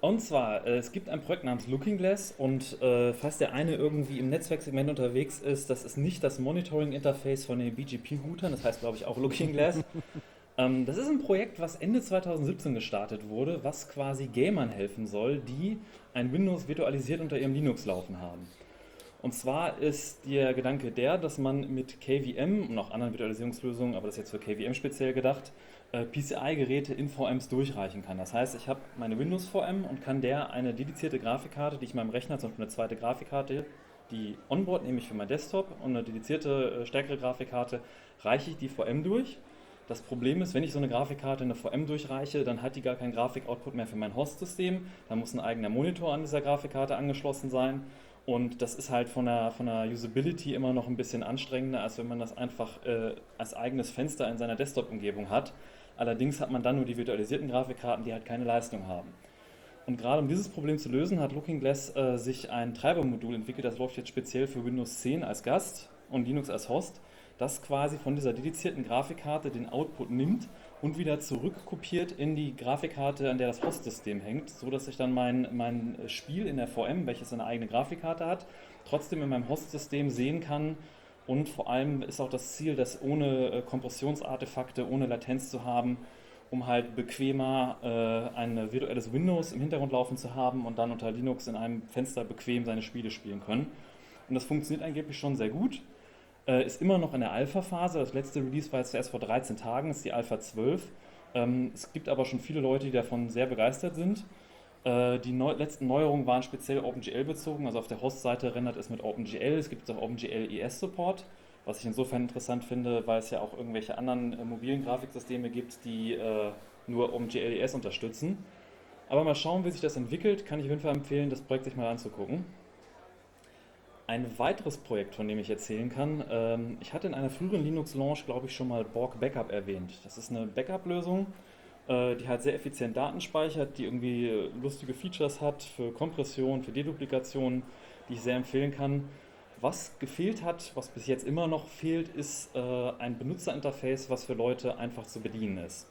Und zwar, äh, es gibt ein Projekt namens Looking Glass und äh, falls der eine irgendwie im Netzwerksegment unterwegs ist, das ist nicht das Monitoring-Interface von den BGP-Routern, das heißt glaube ich auch Looking Glass. ähm, das ist ein Projekt, was Ende 2017 gestartet wurde, was quasi Gamern helfen soll, die ein Windows virtualisiert unter ihrem Linux laufen haben. Und zwar ist der Gedanke der, dass man mit KVM und auch anderen Virtualisierungslösungen, aber das ist jetzt für KVM speziell gedacht, äh, PCI-Geräte in VMs durchreichen kann. Das heißt, ich habe meine Windows-VM und kann der eine dedizierte Grafikkarte, die ich meinem Rechner, zum Beispiel eine zweite Grafikkarte, die Onboard nehme ich für meinen Desktop und eine dedizierte, äh, stärkere Grafikkarte, reiche ich die VM durch. Das Problem ist, wenn ich so eine Grafikkarte in eine VM durchreiche, dann hat die gar keinen Grafik-Output mehr für mein Host-System. Da muss ein eigener Monitor an dieser Grafikkarte angeschlossen sein. Und das ist halt von der, von der Usability immer noch ein bisschen anstrengender, als wenn man das einfach äh, als eigenes Fenster in seiner Desktop-Umgebung hat. Allerdings hat man dann nur die virtualisierten Grafikkarten, die halt keine Leistung haben. Und gerade um dieses Problem zu lösen, hat Looking Glass äh, sich ein Treibermodul entwickelt, das läuft jetzt speziell für Windows 10 als Gast und Linux als Host, das quasi von dieser dedizierten Grafikkarte den Output nimmt und wieder zurückkopiert in die Grafikkarte, an der das Host-System hängt, sodass ich dann mein, mein Spiel in der VM, welches eine eigene Grafikkarte hat, trotzdem in meinem Host-System sehen kann, und vor allem ist auch das Ziel, das ohne äh, Kompressionsartefakte, ohne Latenz zu haben, um halt bequemer äh, ein virtuelles Windows im Hintergrund laufen zu haben und dann unter Linux in einem Fenster bequem seine Spiele spielen können. Und das funktioniert angeblich schon sehr gut. Äh, ist immer noch in der Alpha-Phase. Das letzte Release war jetzt erst vor 13 Tagen, ist die Alpha 12. Ähm, es gibt aber schon viele Leute, die davon sehr begeistert sind. Äh, die neu letzten Neuerungen waren speziell OpenGL bezogen, also auf der Host-Seite rendert es mit OpenGL, es gibt auch OpenGL ES-Support, was ich insofern interessant finde, weil es ja auch irgendwelche anderen äh, mobilen Grafiksysteme gibt, die äh, nur OpenGL ES unterstützen. Aber mal schauen, wie sich das entwickelt, kann ich auf jeden Fall empfehlen, das Projekt sich mal anzugucken. Ein weiteres Projekt, von dem ich erzählen kann, ähm, ich hatte in einer früheren Linux-Launch, glaube ich, schon mal Borg Backup erwähnt. Das ist eine Backup-Lösung, äh, die halt sehr effizient Daten speichert, die irgendwie lustige Features hat für Kompression, für Deduplikation, die ich sehr empfehlen kann. Was gefehlt hat, was bis jetzt immer noch fehlt, ist äh, ein Benutzerinterface, was für Leute einfach zu bedienen ist.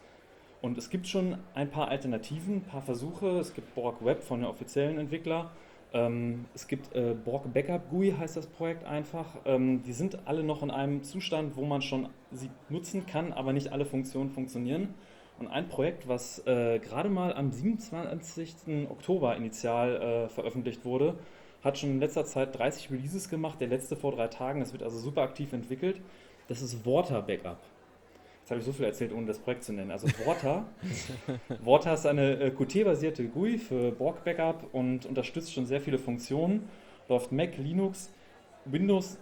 Und es gibt schon ein paar Alternativen, ein paar Versuche. Es gibt Borg Web von den offiziellen Entwickler. Ähm, es gibt äh, Borg Backup GUI, heißt das Projekt einfach. Ähm, die sind alle noch in einem Zustand, wo man schon sie nutzen kann, aber nicht alle Funktionen funktionieren. Und ein Projekt, was äh, gerade mal am 27. Oktober initial äh, veröffentlicht wurde, hat schon in letzter Zeit 30 Releases gemacht, der letzte vor drei Tagen. Das wird also super aktiv entwickelt. Das ist Water Backup. Habe ich so viel erzählt, ohne das Projekt zu nennen. Also Water. Water ist eine äh, Qt-basierte GUI für Borg Backup und unterstützt schon sehr viele Funktionen. Läuft Mac, Linux, Windows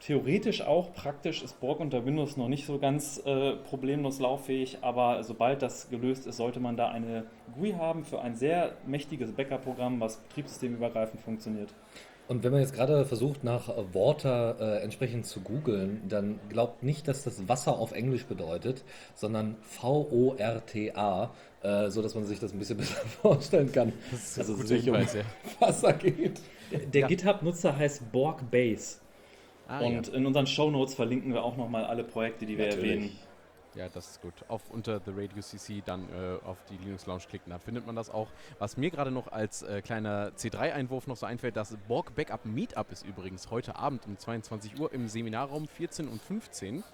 theoretisch auch, praktisch ist Borg unter Windows noch nicht so ganz äh, problemlos lauffähig, aber sobald das gelöst ist, sollte man da eine GUI haben für ein sehr mächtiges Backup-Programm, was betriebssystemübergreifend funktioniert. Und wenn man jetzt gerade versucht, nach Water äh, entsprechend zu googeln, dann glaubt nicht, dass das Wasser auf Englisch bedeutet, sondern V-O-R-T-A, äh, so dass man sich das ein bisschen besser vorstellen kann, dass es sich um ja. Wasser geht. Der, der ja. GitHub-Nutzer heißt Borg Base. Ah, und ja. in unseren Show Notes verlinken wir auch nochmal alle Projekte, die wir Natürlich. erwähnen. Ja, das ist gut. Auf unter The Radio CC dann äh, auf die Linux Lounge klicken, da findet man das auch. Was mir gerade noch als äh, kleiner C3-Einwurf noch so einfällt, das Borg Backup Meetup ist übrigens heute Abend um 22 Uhr im Seminarraum 14 und 15.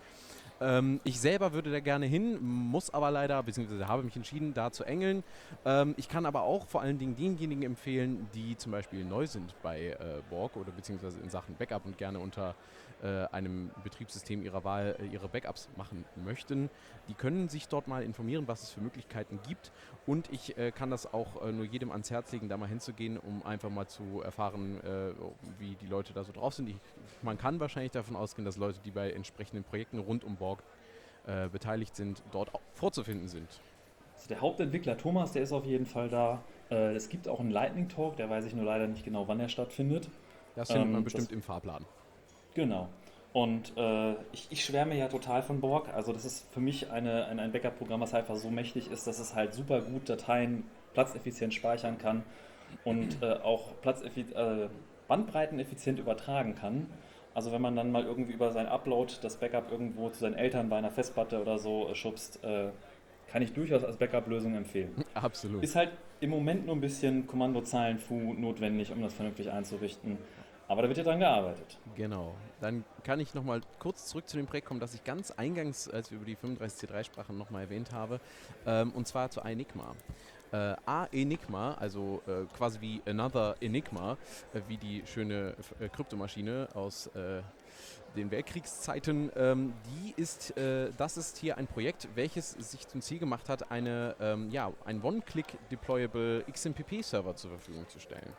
Ähm, ich selber würde da gerne hin, muss aber leider, beziehungsweise habe mich entschieden, da zu engeln. Ähm, ich kann aber auch vor allen Dingen denjenigen empfehlen, die zum Beispiel neu sind bei äh, Borg oder beziehungsweise in Sachen Backup und gerne unter äh, einem Betriebssystem ihrer Wahl äh, ihre Backups machen möchten. Die können sich dort mal informieren, was es für Möglichkeiten gibt. Und ich äh, kann das auch äh, nur jedem ans Herz legen, da mal hinzugehen, um einfach mal zu erfahren, äh, wie die Leute da so drauf sind. Ich, man kann wahrscheinlich davon ausgehen, dass Leute, die bei entsprechenden Projekten rund um Borg beteiligt sind, dort auch vorzufinden sind. Also der Hauptentwickler Thomas, der ist auf jeden Fall da. Es gibt auch einen Lightning Talk, der weiß ich nur leider nicht genau, wann er stattfindet. Das findet Ähm, man bestimmt im Fahrplan. Genau. Und äh, ich, ich schwärme ja total von Borg. Also das ist für mich eine, ein, ein Backup-Programm, was einfach so mächtig ist, dass es halt super gut Dateien platzeffizient speichern kann und äh, auch äh, bandbreiteneffizient übertragen kann. Also wenn man dann mal irgendwie über sein Upload das Backup irgendwo zu seinen Eltern bei einer Festplatte oder so äh, schubst, äh, kann ich durchaus als Backup-Lösung empfehlen. Absolut. Ist halt im Moment nur ein bisschen Kommandozeilen-Fu notwendig, um das vernünftig einzurichten. Aber da wird ja dran gearbeitet. Genau. Dann kann ich nochmal kurz zurück zu dem Projekt kommen, das ich ganz eingangs, als wir über die 35C3 sprachen, nochmal erwähnt habe. Ähm, und zwar zu Enigma. Äh, A Enigma, also äh, quasi wie Another Enigma, äh, wie die schöne äh, Kryptomaschine aus äh, den Weltkriegszeiten, ähm, die ist, äh, das ist hier ein Projekt, welches sich zum Ziel gemacht hat, eine, ähm, ja, ein One-Click-Deployable XMPP-Server zur Verfügung zu stellen.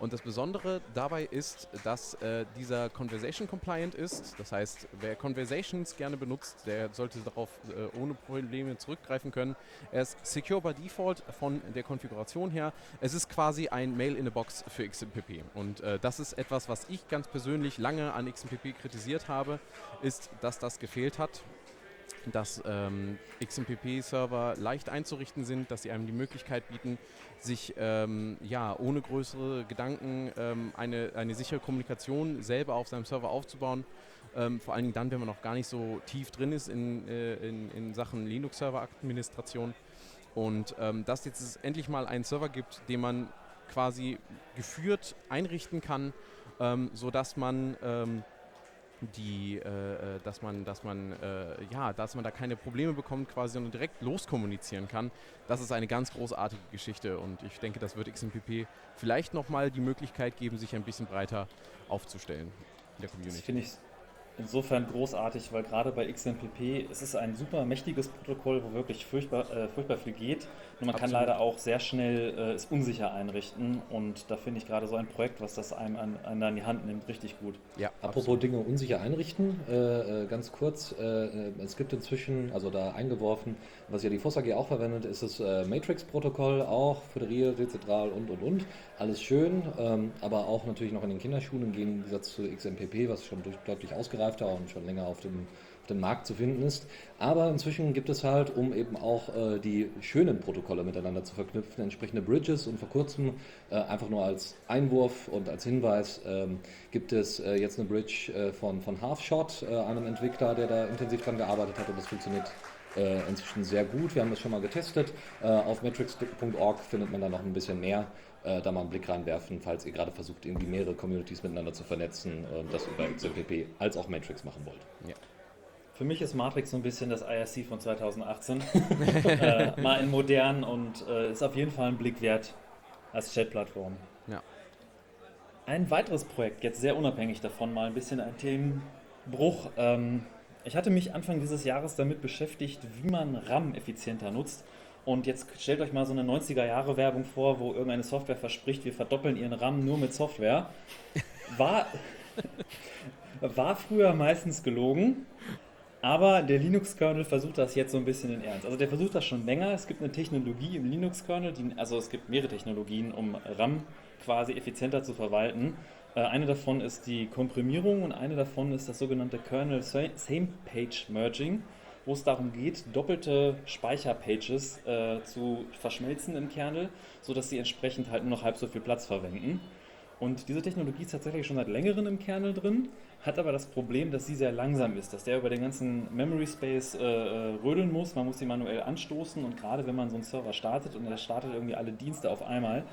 Und das Besondere dabei ist, dass äh, dieser Conversation compliant ist. Das heißt, wer Conversations gerne benutzt, der sollte darauf äh, ohne Probleme zurückgreifen können. Er ist secure by default von der Konfiguration her. Es ist quasi ein Mail in a Box für XMPP. Und äh, das ist etwas, was ich ganz persönlich lange an XMPP kritisiert habe, ist, dass das gefehlt hat dass ähm, XMPP-Server leicht einzurichten sind, dass sie einem die Möglichkeit bieten, sich ähm, ja, ohne größere Gedanken ähm, eine, eine sichere Kommunikation selber auf seinem Server aufzubauen. Ähm, vor allen Dingen dann, wenn man noch gar nicht so tief drin ist in, äh, in, in Sachen Linux-Server-Administration. Und ähm, dass jetzt es endlich mal einen Server gibt, den man quasi geführt einrichten kann, ähm, sodass man ähm, die, äh, äh, dass man, dass man, äh, ja, dass man da keine Probleme bekommt, quasi, sondern direkt loskommunizieren kann. Das ist eine ganz großartige Geschichte und ich denke, das wird XMPP vielleicht nochmal die Möglichkeit geben, sich ein bisschen breiter aufzustellen in der Das Community. finde ich insofern großartig, weil gerade bei XMPP es ist ein super mächtiges Protokoll, wo wirklich furchtbar, äh, furchtbar viel geht. Nur man kann Absolut. leider auch sehr schnell äh, es unsicher einrichten. Und da finde ich gerade so ein Projekt, was das einem an, an, an die Hand nimmt, richtig gut. Ja, Apropos absolut. Dinge unsicher einrichten, äh, äh, ganz kurz, äh, äh, es gibt inzwischen, also da eingeworfen, was ja die FOSS AG auch verwendet, ist das äh, Matrix-Protokoll, auch föderiert, dezentral und und und. Alles schön, ähm, aber auch natürlich noch in den Kinderschuhen im Gegensatz zu XMPP, was schon durch, deutlich ausgereifter und schon länger auf dem, dem Markt zu finden ist. Aber inzwischen gibt es halt, um eben auch äh, die schönen Protokolle miteinander zu verknüpfen, entsprechende Bridges und vor kurzem äh, einfach nur als Einwurf und als Hinweis ähm, gibt es äh, jetzt eine Bridge äh, von, von Halfshot, äh, einem Entwickler, der da intensiv dran gearbeitet hat und das funktioniert äh, inzwischen sehr gut. Wir haben das schon mal getestet. Auf matrix.org findet man da noch ein bisschen mehr. Da mal einen Blick reinwerfen, falls ihr gerade versucht, irgendwie mehrere Communities miteinander zu vernetzen und das über XMPP als auch Matrix machen wollt. Für mich ist Matrix so ein bisschen das IRC von 2018. äh, mal in modern und äh, ist auf jeden Fall ein Blick wert als Chat-Plattform. Ja. Ein weiteres Projekt, jetzt sehr unabhängig davon, mal ein bisschen ein Themenbruch. Ähm, ich hatte mich Anfang dieses Jahres damit beschäftigt, wie man RAM effizienter nutzt. Und jetzt stellt euch mal so eine 90er-Jahre-Werbung vor, wo irgendeine Software verspricht, wir verdoppeln ihren RAM nur mit Software. War, war früher meistens gelogen, aber der Linux-Kernel versucht das jetzt so ein bisschen in Ernst. Also der versucht das schon länger. Es gibt eine Technologie im Linux-Kernel, also es gibt mehrere Technologien, um RAM quasi effizienter zu verwalten. Äh, Eine davon ist die Komprimierung und eine davon ist das sogenannte Kernel Sa- Same Page Merging, wo es darum geht, doppelte Speicherpages äh, zu verschmelzen im Kernel, sodass sie entsprechend halt nur noch halb so viel Platz verwenden. Und diese Technologie ist tatsächlich schon seit längerem im Kernel drin, hat aber das Problem, dass sie sehr langsam ist, dass der über den ganzen Memory Space äh, äh, rödeln muss. Man muss sie manuell anstoßen und gerade wenn man so einen Server startet und er startet irgendwie alle Dienste auf einmal,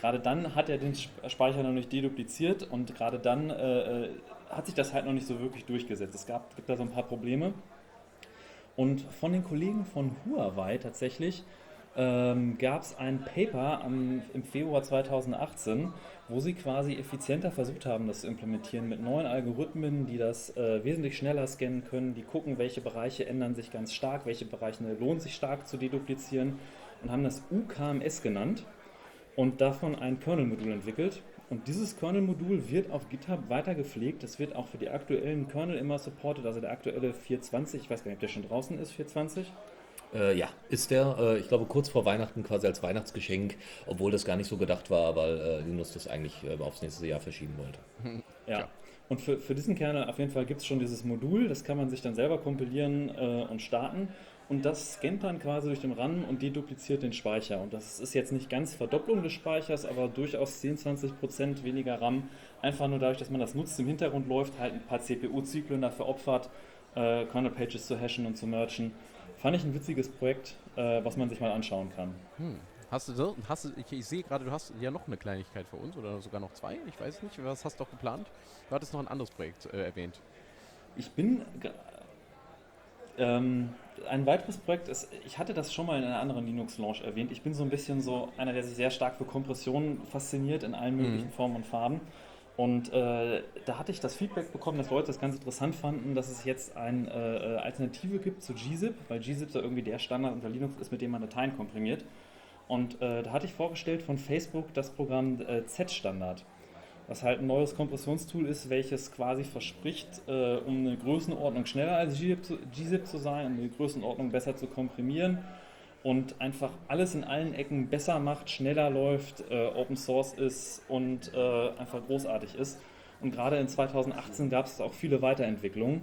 gerade dann hat er den Speicher noch nicht dedupliziert und gerade dann äh, äh, hat sich das halt noch nicht so wirklich durchgesetzt. Es gab, gibt da so ein paar Probleme. Und von den Kollegen von Huawei tatsächlich ähm, gab es ein Paper am, im Februar 2018, wo sie quasi effizienter versucht haben, das zu implementieren mit neuen Algorithmen, die das äh, wesentlich schneller scannen können, die gucken, welche Bereiche ändern sich ganz stark, welche Bereiche lohnt sich stark zu deduplizieren und haben das UKMS genannt und davon ein Kernel-Modul entwickelt. Und dieses Kernel-Modul wird auf GitHub weiter gepflegt. Das wird auch für die aktuellen Kernel immer supported, also der aktuelle 4.20, ich weiß gar nicht, ob der schon draußen ist, 4.20. Äh, ja, ist der, äh, ich glaube, kurz vor Weihnachten quasi als Weihnachtsgeschenk, obwohl das gar nicht so gedacht war, weil äh, Linus das eigentlich äh, aufs nächste Jahr verschieben wollte. Ja. Und für, für diesen Kernel auf jeden Fall gibt es schon dieses Modul, das kann man sich dann selber kompilieren äh, und starten. Und das scannt dann quasi durch den RAN und dedupliziert den Speicher. Und das ist jetzt nicht ganz Verdopplung des Speichers, aber durchaus 10, 20 Prozent weniger RAM. Einfach nur dadurch, dass man das nutzt, im Hintergrund läuft, halt ein paar CPU-Zyklen dafür opfert, äh, Kernel-Pages zu hashen und zu merchen. Fand ich ein witziges Projekt, äh, was man sich mal anschauen kann. Hm. Hast du, hast du ich, ich sehe gerade, du hast ja noch eine Kleinigkeit für uns oder sogar noch zwei, ich weiß nicht. Was hast du doch geplant? Du hattest noch ein anderes Projekt äh, erwähnt. Ich bin. Ähm, ein weiteres Projekt ist, ich hatte das schon mal in einer anderen Linux-Launch erwähnt. Ich bin so ein bisschen so einer, der sich sehr stark für Kompression fasziniert in allen möglichen Formen und Farben. Und äh, da hatte ich das Feedback bekommen, dass Leute das ganz interessant fanden, dass es jetzt eine äh, Alternative gibt zu gzip, weil gzip so irgendwie der Standard unter Linux ist, mit dem man Dateien komprimiert. Und äh, da hatte ich vorgestellt von Facebook das Programm äh, Z-Standard was halt ein neues Kompressionstool ist, welches quasi verspricht, äh, um eine Größenordnung schneller als gzip zu, gzip zu sein, um eine Größenordnung besser zu komprimieren und einfach alles in allen Ecken besser macht, schneller läuft, äh, Open Source ist und äh, einfach großartig ist. Und gerade in 2018 gab es auch viele Weiterentwicklungen.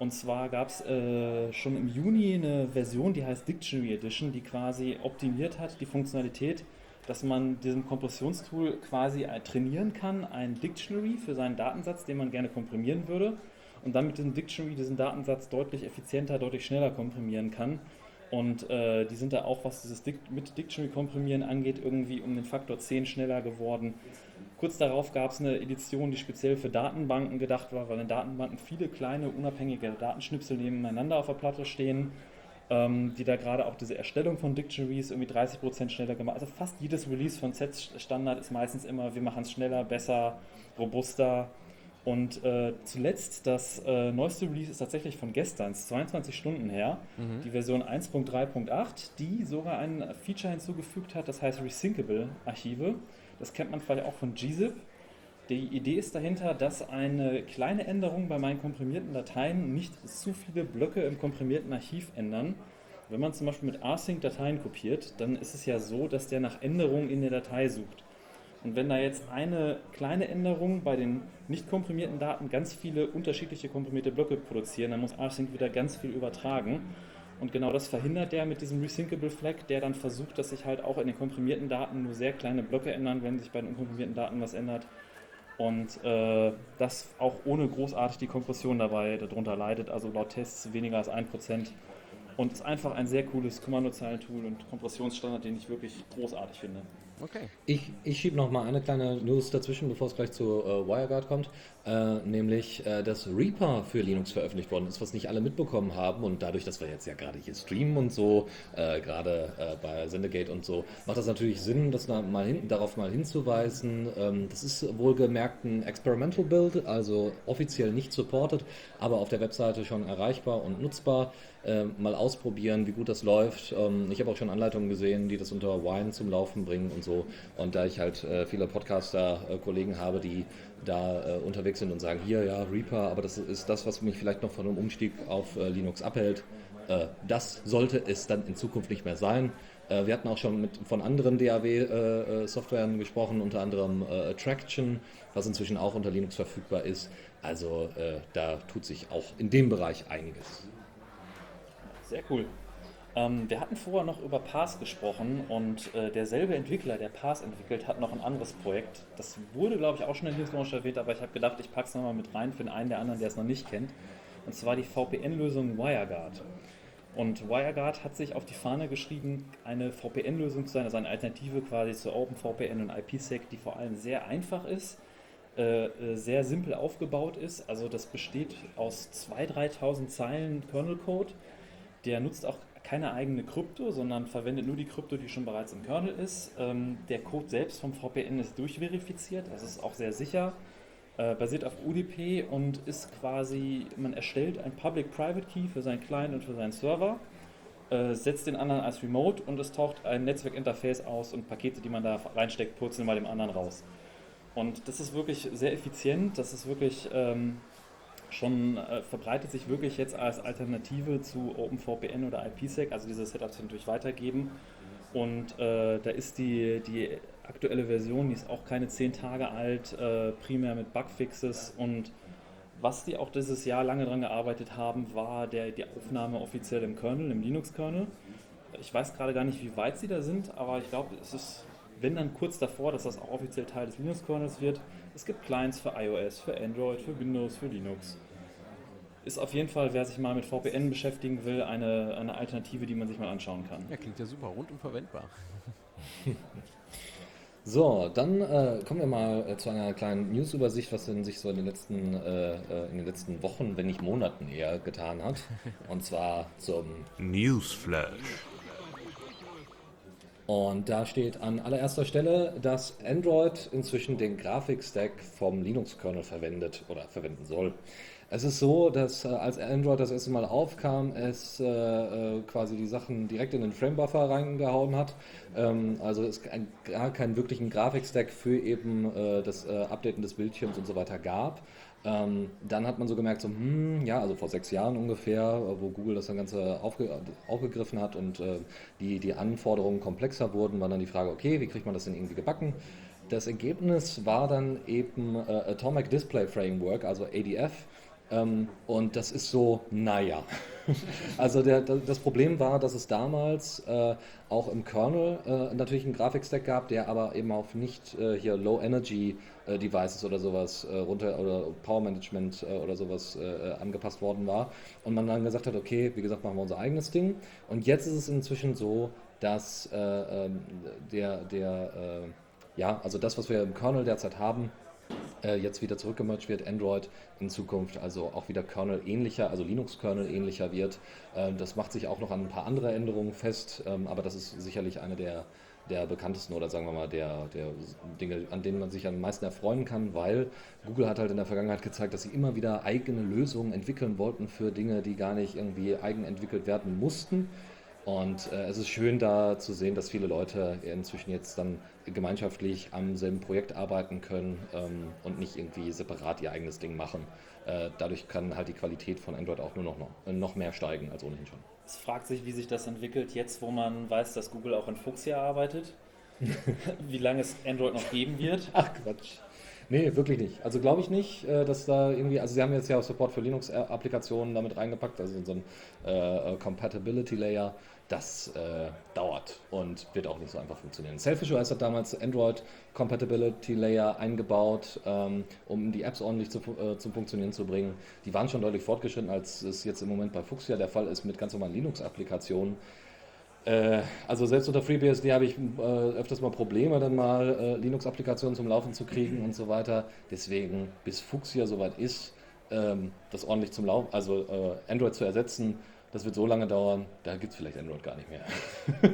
Und zwar gab es äh, schon im Juni eine Version, die heißt Dictionary Edition, die quasi optimiert hat die Funktionalität, dass man diesem Kompressionstool quasi äh, trainieren kann, ein Dictionary für seinen Datensatz, den man gerne komprimieren würde, und dann mit diesem Dictionary diesen Datensatz deutlich effizienter, deutlich schneller komprimieren kann. Und äh, die sind da auch, was dieses Dic mit Dictionary komprimieren angeht, irgendwie um den Faktor 10 schneller geworden. Kurz darauf gab es eine Edition, die speziell für Datenbanken gedacht war, weil in Datenbanken viele kleine, unabhängige Datenschnipsel nebeneinander auf der Platte stehen ähm, die da gerade auch diese Erstellung von Dictionaries irgendwie 30% schneller gemacht. Also fast jedes Release von Z-Standard ist meistens immer, wir machen es schneller, besser, robuster. Und äh, zuletzt, das äh, neueste Release ist tatsächlich von gestern, es ist 22 Stunden her, die Version 1.3.8, die sogar ein Feature hinzugefügt hat, das heißt Resyncable Archive. Das kennt man vielleicht auch von gzip. Die Idee ist dahinter, dass eine kleine Änderung bei meinen komprimierten Dateien nicht zu viele Blöcke im komprimierten Archiv ändern. Wenn man zum Beispiel mit async Dateien kopiert, dann ist es ja so, dass der nach Änderungen in der Datei sucht. Und wenn da jetzt eine kleine Änderung bei den nicht komprimierten Daten ganz viele unterschiedliche komprimierte Blöcke produzieren, dann muss async wieder ganz viel übertragen. Und genau das verhindert der mit diesem Resyncable Flag, der dann versucht, dass sich halt auch in den komprimierten Daten nur sehr kleine Blöcke ändern, wenn sich bei den unkomprimierten Daten was ändert. Und äh, das auch ohne großartig die Kompression dabei darunter leidet, also laut Tests weniger als 1%. Und ist einfach ein sehr cooles Kommandozeilentool und Kompressionsstandard, den ich wirklich großartig finde. Okay. Ich, ich schiebe noch mal eine kleine News dazwischen, bevor es gleich zu äh, WireGuard kommt, äh, nämlich, äh, dass Reaper für Linux veröffentlicht worden ist, was nicht alle mitbekommen haben und dadurch, dass wir jetzt ja gerade hier streamen und so, äh, gerade äh, bei Sendegate und so, macht das natürlich Sinn, das da mal hin, darauf mal hinzuweisen. Ähm, das ist wohlgemerkt ein Experimental Build, also offiziell nicht supported, aber auf der Webseite schon erreichbar und nutzbar. Äh, mal ausprobieren, wie gut das läuft. Ähm, ich habe auch schon Anleitungen gesehen, die das unter Wine zum Laufen bringen und so. Und da ich halt äh, viele Podcaster-Kollegen habe, die da äh, unterwegs sind und sagen, hier ja, Reaper, aber das ist das, was mich vielleicht noch von einem Umstieg auf äh, Linux abhält. Äh, das sollte es dann in Zukunft nicht mehr sein. Äh, wir hatten auch schon mit, von anderen DAW-Softwaren gesprochen, unter anderem äh, Traction, was inzwischen auch unter Linux verfügbar ist. Also äh, da tut sich auch in dem Bereich einiges. Sehr cool. Ähm, wir hatten vorher noch über Pass gesprochen und äh, derselbe Entwickler, der Pass entwickelt, hat noch ein anderes Projekt. Das wurde, glaube ich, auch schon in News Launch erwähnt, aber ich habe gedacht, ich packe es nochmal mit rein für den einen der anderen, der es noch nicht kennt. Und zwar die VPN-Lösung WireGuard. Und WireGuard hat sich auf die Fahne geschrieben, eine VPN-Lösung zu sein, also eine Alternative quasi zu OpenVPN und IPsec, die vor allem sehr einfach ist, äh, äh, sehr simpel aufgebaut ist. Also das besteht aus 2.000, 3.000 Zeilen Kernel-Code. Der nutzt auch keine eigene Krypto, sondern verwendet nur die Krypto, die schon bereits im Kernel ist. Ähm, der Code selbst vom VPN ist durchverifiziert, das ist auch sehr sicher. Äh, basiert auf UDP und ist quasi, man erstellt ein Public-Private Key für seinen Client und für seinen Server, äh, setzt den anderen als Remote und es taucht ein Netzwerkinterface aus und Pakete, die man da reinsteckt, purzeln mal dem anderen raus. Und das ist wirklich sehr effizient, das ist wirklich ähm, schon, äh, verbreitet sich wirklich jetzt als Alternative zu OpenVPN oder IPsec, also diese Setups natürlich weitergeben. Und äh, da ist die, die aktuelle Version, die ist auch keine zehn Tage alt, äh, primär mit Bugfixes und was die auch dieses Jahr lange daran gearbeitet haben, war der, die Aufnahme offiziell im Kernel, im Linux-Kernel. Ich weiß gerade gar nicht, wie weit sie da sind, aber ich glaube, es ist, wenn dann kurz davor, dass das auch offiziell Teil des Linux-Kernels wird. Es gibt Clients für iOS, für Android, für Windows, für Linux. Ist auf jeden Fall, wer sich mal mit VPN beschäftigen will, eine, eine Alternative, die man sich mal anschauen kann. Ja, klingt ja super, rundum verwendbar. So, dann äh, kommen wir mal äh, zu einer kleinen News-Übersicht, was denn sich so in den letzten, äh, äh, in den letzten Wochen, wenn nicht Monaten eher getan hat. Und zwar zum Newsflash. Und da steht an allererster Stelle, dass Android inzwischen den Grafikstack vom Linux-Kernel verwendet oder verwenden soll. Es ist so, dass äh, als Android das erste Mal aufkam, es äh, äh, quasi die Sachen direkt in den Framebuffer reingehauen hat. Ähm, also es ein, gar keinen wirklichen Grafikstack für eben äh, das äh, Updaten des Bildschirms und so weiter gab. Ähm, dann hat man so gemerkt, so, hm, ja, also vor sechs Jahren ungefähr, wo Google das dann Ganze aufge aufgegriffen hat und äh, die, die Anforderungen komplexer wurden, war dann die Frage, okay, wie kriegt man das denn irgendwie gebacken? Das Ergebnis war dann eben Atomic Display Framework, also ADF, ähm, und das ist so, naja. also der, das Problem war, dass es damals äh, auch im Kernel äh, natürlich einen Grafikstack gab, der aber eben auf nicht äh, hier Low Energy äh, Devices oder sowas äh, runter oder Power Management äh, oder sowas angepasst worden war. Und man dann gesagt hat, okay, wie gesagt, machen wir unser eigenes Ding. Und jetzt ist es inzwischen so, dass ähm, der, der ja, also das, was wir im Kernel derzeit haben, äh, jetzt wieder zurückgemerged wird, Android in Zukunft also auch wieder Kernel ähnlicher, also Linux-Kernel ähnlicher wird. Äh, das macht sich auch noch an ein paar andere Änderungen fest, ähm, aber das ist sicherlich eine der, der bekanntesten oder sagen wir mal der, der Dinge, an denen man sich am meisten erfreuen kann, weil Google hat halt in der Vergangenheit gezeigt, dass sie immer wieder eigene Lösungen entwickeln wollten für Dinge, die gar nicht irgendwie eigen entwickelt werden mussten. Und äh, es ist schön da zu sehen, dass viele Leute inzwischen jetzt dann gemeinschaftlich am selben Projekt arbeiten können ähm, und nicht irgendwie separat ihr eigenes Ding machen. Äh, dadurch kann halt die Qualität von Android auch nur noch, noch mehr steigen als ohnehin schon. Es fragt sich, wie sich das entwickelt, jetzt wo man weiß, dass Google auch in Fuchsia arbeitet. wie lange es Android noch geben wird. Ach Quatsch. Nee, wirklich nicht. Also glaube ich nicht, äh, dass da irgendwie, also sie haben jetzt ja auch Support für Linux-Applikationen damit reingepackt, also so ein äh, Compatibility Layer. Das äh, dauert und wird auch nicht so einfach funktionieren. Selfish OS hat damals Android Compatibility Layer eingebaut, ähm, um die Apps ordentlich zu, äh, zum Funktionieren zu bringen. Die waren schon deutlich fortgeschritten, als es jetzt im Moment bei Fuchsia der Fall ist mit ganz normalen Linux-Applikationen. Äh, also selbst unter FreeBSD habe ich äh, öfters mal Probleme, dann mal äh, Linux-Applikationen zum Laufen zu kriegen und so weiter. Deswegen, bis Fuchsia soweit ist, ähm, das ordentlich zum Laufen, also Android zu ersetzen, das wird so lange dauern, da gibt es vielleicht Android gar nicht mehr.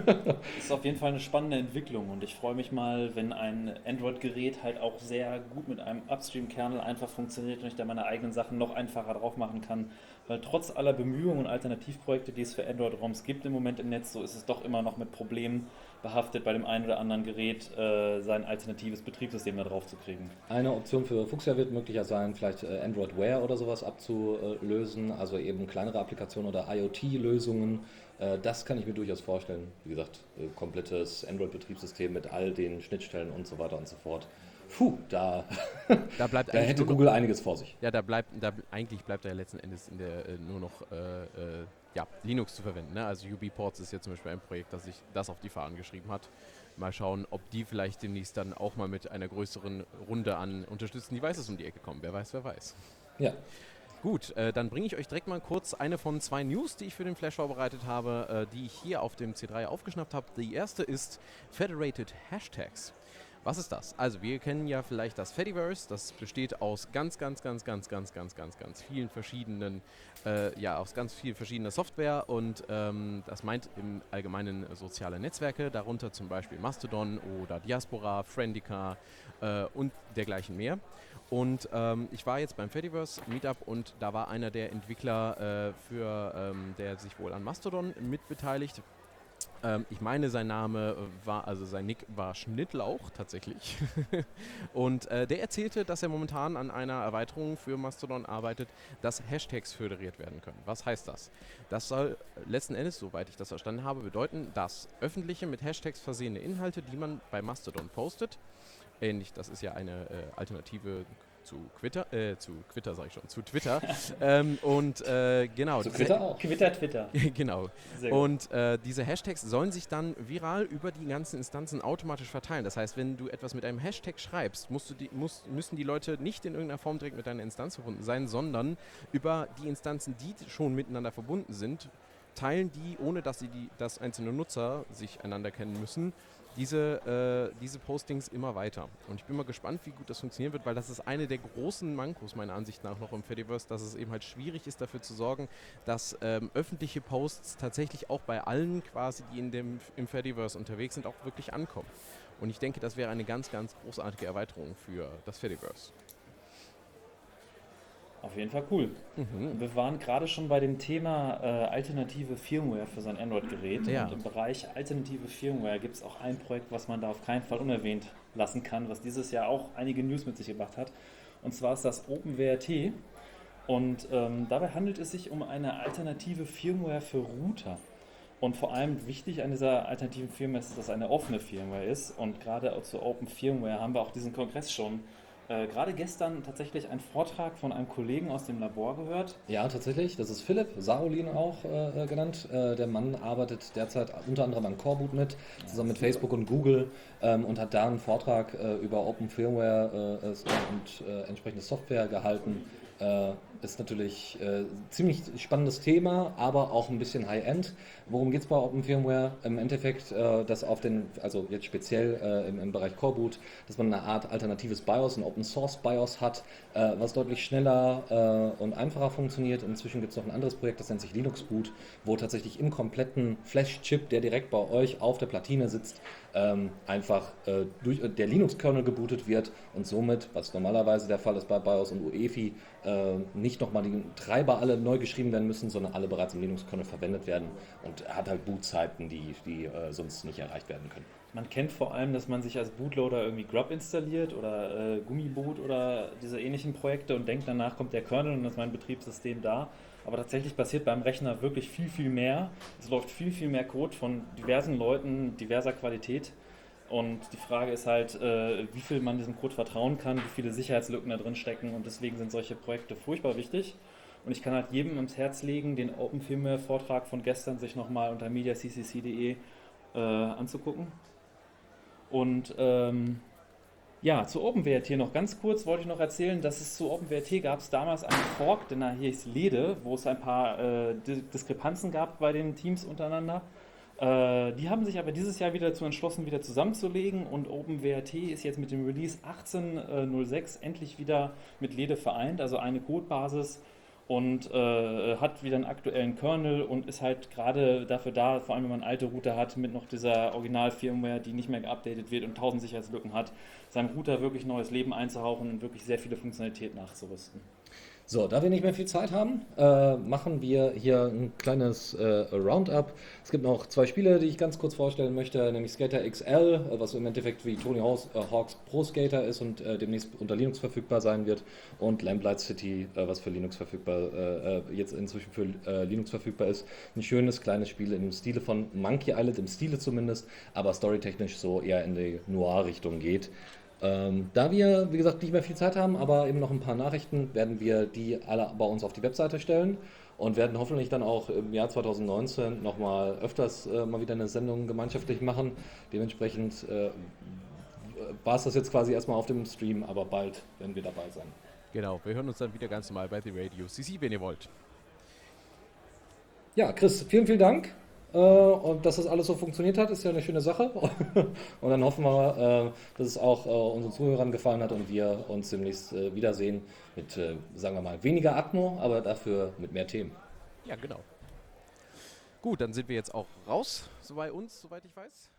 das ist auf jeden Fall eine spannende Entwicklung und ich freue mich mal, wenn ein Android-Gerät halt auch sehr gut mit einem Upstream-Kernel einfach funktioniert und ich da meine eigenen Sachen noch einfacher drauf machen kann. Weil trotz aller Bemühungen und Alternativprojekte, die es für Android-ROMs gibt im Moment im Netz, so ist es doch immer noch mit Problemen behaftet, bei dem einen oder anderen Gerät äh, sein alternatives Betriebssystem da drauf zu kriegen. Eine Option für Fuchsia wird möglicher sein, vielleicht äh, Android Wear oder sowas abzulösen, also eben kleinere Applikationen oder IoT-Lösungen. Äh, das kann ich mir durchaus vorstellen. Wie gesagt, äh, komplettes Android-Betriebssystem mit all den Schnittstellen und so weiter und so fort. Puh, da, da, bleibt da hätte Google noch, einiges vor sich. Ja, da bleibt, da, eigentlich bleibt da ja letzten Endes in der, äh, nur noch ja, Linux zu verwenden. Ne? Also UB-Ports ist jetzt zum Beispiel ein Projekt, das sich das auf die Fahnen geschrieben hat. Mal schauen, ob die vielleicht demnächst dann auch mal mit einer größeren Runde an unterstützten Devices um die Ecke kommen. Wer weiß, wer weiß. Ja. Gut, äh, dann bringe ich euch direkt mal kurz eine von zwei News, die ich für den Flash vorbereitet habe, äh, die ich hier auf dem C3 aufgeschnappt habe. Die erste ist Federated Hashtags. Was ist das? Also wir kennen ja vielleicht das Fediverse, das besteht aus ganz, ganz, ganz, ganz, ganz, ganz, ganz, ganz vielen verschiedenen, äh, ja, aus ganz viel verschiedener Software und ähm, das meint im Allgemeinen soziale Netzwerke, darunter zum Beispiel Mastodon oder Diaspora, Friendica äh, und dergleichen mehr. Und ähm, ich war jetzt beim Fediverse Meetup und da war einer der Entwickler, äh, für, ähm, der sich wohl an Mastodon mitbeteiligt. Ähm, ich meine, sein Name war, also sein Nick war Schnittlauch tatsächlich. und äh, der erzählte, dass er momentan an einer Erweiterung für Mastodon arbeitet, dass Hashtags föderiert werden können. Was heißt das? Das soll letzten Endes, soweit ich das verstanden habe, bedeuten, dass öffentliche mit Hashtags versehene Inhalte, die man bei Mastodon postet, ähnlich, das ist ja eine äh, Alternative zu Twitter, äh, zu Twitter sage ich schon, zu Twitter. ähm, und äh, genau. Zu Twitter auch. Twitter, Twitter. genau. Und äh, diese Hashtags sollen sich dann viral über die ganzen Instanzen automatisch verteilen. Das heißt, wenn du etwas mit einem Hashtag schreibst, musst du die, musst, müssen die Leute nicht in irgendeiner Form direkt mit deiner Instanz verbunden sein, sondern über die Instanzen, die schon miteinander verbunden sind, teilen die, ohne dass sie die, dass einzelne Nutzer sich einander kennen müssen, diese, äh, diese Postings immer weiter. Und ich bin mal gespannt, wie gut das funktionieren wird, weil das ist eine der großen Mankos meiner Ansicht nach noch im Fediverse, dass es eben halt schwierig ist, dafür zu sorgen, dass ähm, öffentliche Posts tatsächlich auch bei allen quasi, die in dem, im Fediverse unterwegs sind, auch wirklich ankommen. Und ich denke, das wäre eine ganz, ganz großartige Erweiterung für das Fediverse. Auf jeden Fall cool. Mhm. Wir waren gerade schon bei dem Thema äh, alternative Firmware für sein Android-Gerät. Ja. Und im Bereich alternative Firmware gibt es auch ein Projekt, was man da auf keinen Fall unerwähnt lassen kann, was dieses Jahr auch einige News mit sich gebracht hat. Und zwar ist das OpenWrt. Und ähm, dabei handelt es sich um eine alternative Firmware für Router. Und vor allem wichtig an dieser alternativen Firmware ist, dass es eine offene Firmware ist. Und gerade zu Open Firmware haben wir auch diesen Kongress schon äh, gerade gestern tatsächlich einen Vortrag von einem Kollegen aus dem Labor gehört. Ja, tatsächlich. Das ist Philipp, Saolin auch äh, genannt. Äh, der Mann arbeitet derzeit unter anderem an Coreboot mit, zusammen mit Facebook und Google ähm, und hat da einen Vortrag äh, über Open Firmware äh, und äh, entsprechende Software gehalten. Äh, ist natürlich äh, ziemlich spannendes Thema, aber auch ein bisschen High-End. Worum geht es bei Open Firmware? Im Endeffekt, äh, dass auf den, also jetzt speziell äh, im, im Bereich Coreboot, dass man eine Art alternatives BIOS, ein Open Source BIOS hat, äh, was deutlich schneller äh, und einfacher funktioniert. Inzwischen gibt es noch ein anderes Projekt, das nennt sich Linux Boot, wo tatsächlich im kompletten Flash-Chip, der direkt bei euch auf der Platine sitzt, ähm, einfach äh, durch der Linux-Kernel gebootet wird und somit, was normalerweise der Fall ist bei BIOS und UEFI, äh, nicht nochmal die Treiber alle neu geschrieben werden müssen, sondern alle bereits im Linux-Kernel verwendet werden und hat halt Bootzeiten, die, die äh, sonst nicht erreicht werden können. Man kennt vor allem, dass man sich als Bootloader irgendwie Grub installiert oder äh, Gummiboot oder diese ähnlichen Projekte und denkt, danach kommt der Kernel und ist mein Betriebssystem da. Aber tatsächlich passiert beim Rechner wirklich viel, viel mehr. Es läuft viel, viel mehr Code von diversen Leuten, diverser Qualität. Und die Frage ist halt, äh, wie viel man diesem Code vertrauen kann, wie viele Sicherheitslücken da drin stecken. Und deswegen sind solche Projekte furchtbar wichtig. Und ich kann halt jedem ins Herz legen, den Open Firmware Vortrag von gestern sich nochmal unter mediaccc.de äh, anzugucken. Und ähm, ja, zu OpenWrt noch ganz kurz wollte ich noch erzählen, dass es zu OpenWrt gab es damals einen Fork, der hieß Lede, wo es ein paar äh, Di- Diskrepanzen gab bei den Teams untereinander. Äh, die haben sich aber dieses Jahr wieder dazu entschlossen, wieder zusammenzulegen und OpenWrt ist jetzt mit dem Release 18.06 endlich wieder mit Lede vereint, also eine Codebasis und äh, hat wieder einen aktuellen Kernel und ist halt gerade dafür da, vor allem wenn man alte Router hat, mit noch dieser Original-Firmware, die nicht mehr geupdatet wird und tausend Sicherheitslücken hat, seinem Router wirklich neues Leben einzuhauchen und wirklich sehr viele Funktionalitäten nachzurüsten. So, da wir nicht mehr viel Zeit haben, äh, machen wir hier ein kleines äh, Roundup. Es gibt noch zwei Spiele, die ich ganz kurz vorstellen möchte, nämlich Skater XL, äh, was im Endeffekt wie Tony Hawk's, äh, Hawks Pro Skater ist und äh, demnächst unter Linux verfügbar sein wird, und Lamplight City, äh, was für Linux verfügbar, jetzt inzwischen für Linux verfügbar ist. Ein schönes kleines Spiel im Stile von Monkey Island, im Stile zumindest, aber storytechnisch so eher in die Noir-Richtung geht. Ähm, da wir, wie gesagt, nicht mehr viel Zeit haben, aber eben noch ein paar Nachrichten, werden wir die alle bei uns auf die Webseite stellen. und werden hoffentlich dann auch im Jahr 2019 nochmal öfters äh, mal wieder eine Sendung gemeinschaftlich machen. Dementsprechend äh, war es das jetzt quasi erstmal auf dem Stream, aber bald werden wir dabei sein. Genau, wir hören uns dann wieder ganz normal bei The Radio CC, wenn ihr wollt. Ja, Chris, vielen, vielen Dank. Äh, und dass das alles so funktioniert hat, ist ja eine schöne Sache. und dann hoffen wir, äh, dass es auch äh, unseren Zuhörern gefallen hat und wir uns demnächst wiedersehen mit, sagen wir mal, weniger Atmo, aber dafür mit mehr Themen. Ja, genau. Gut, dann sind wir jetzt auch raus, so bei uns, soweit ich weiß.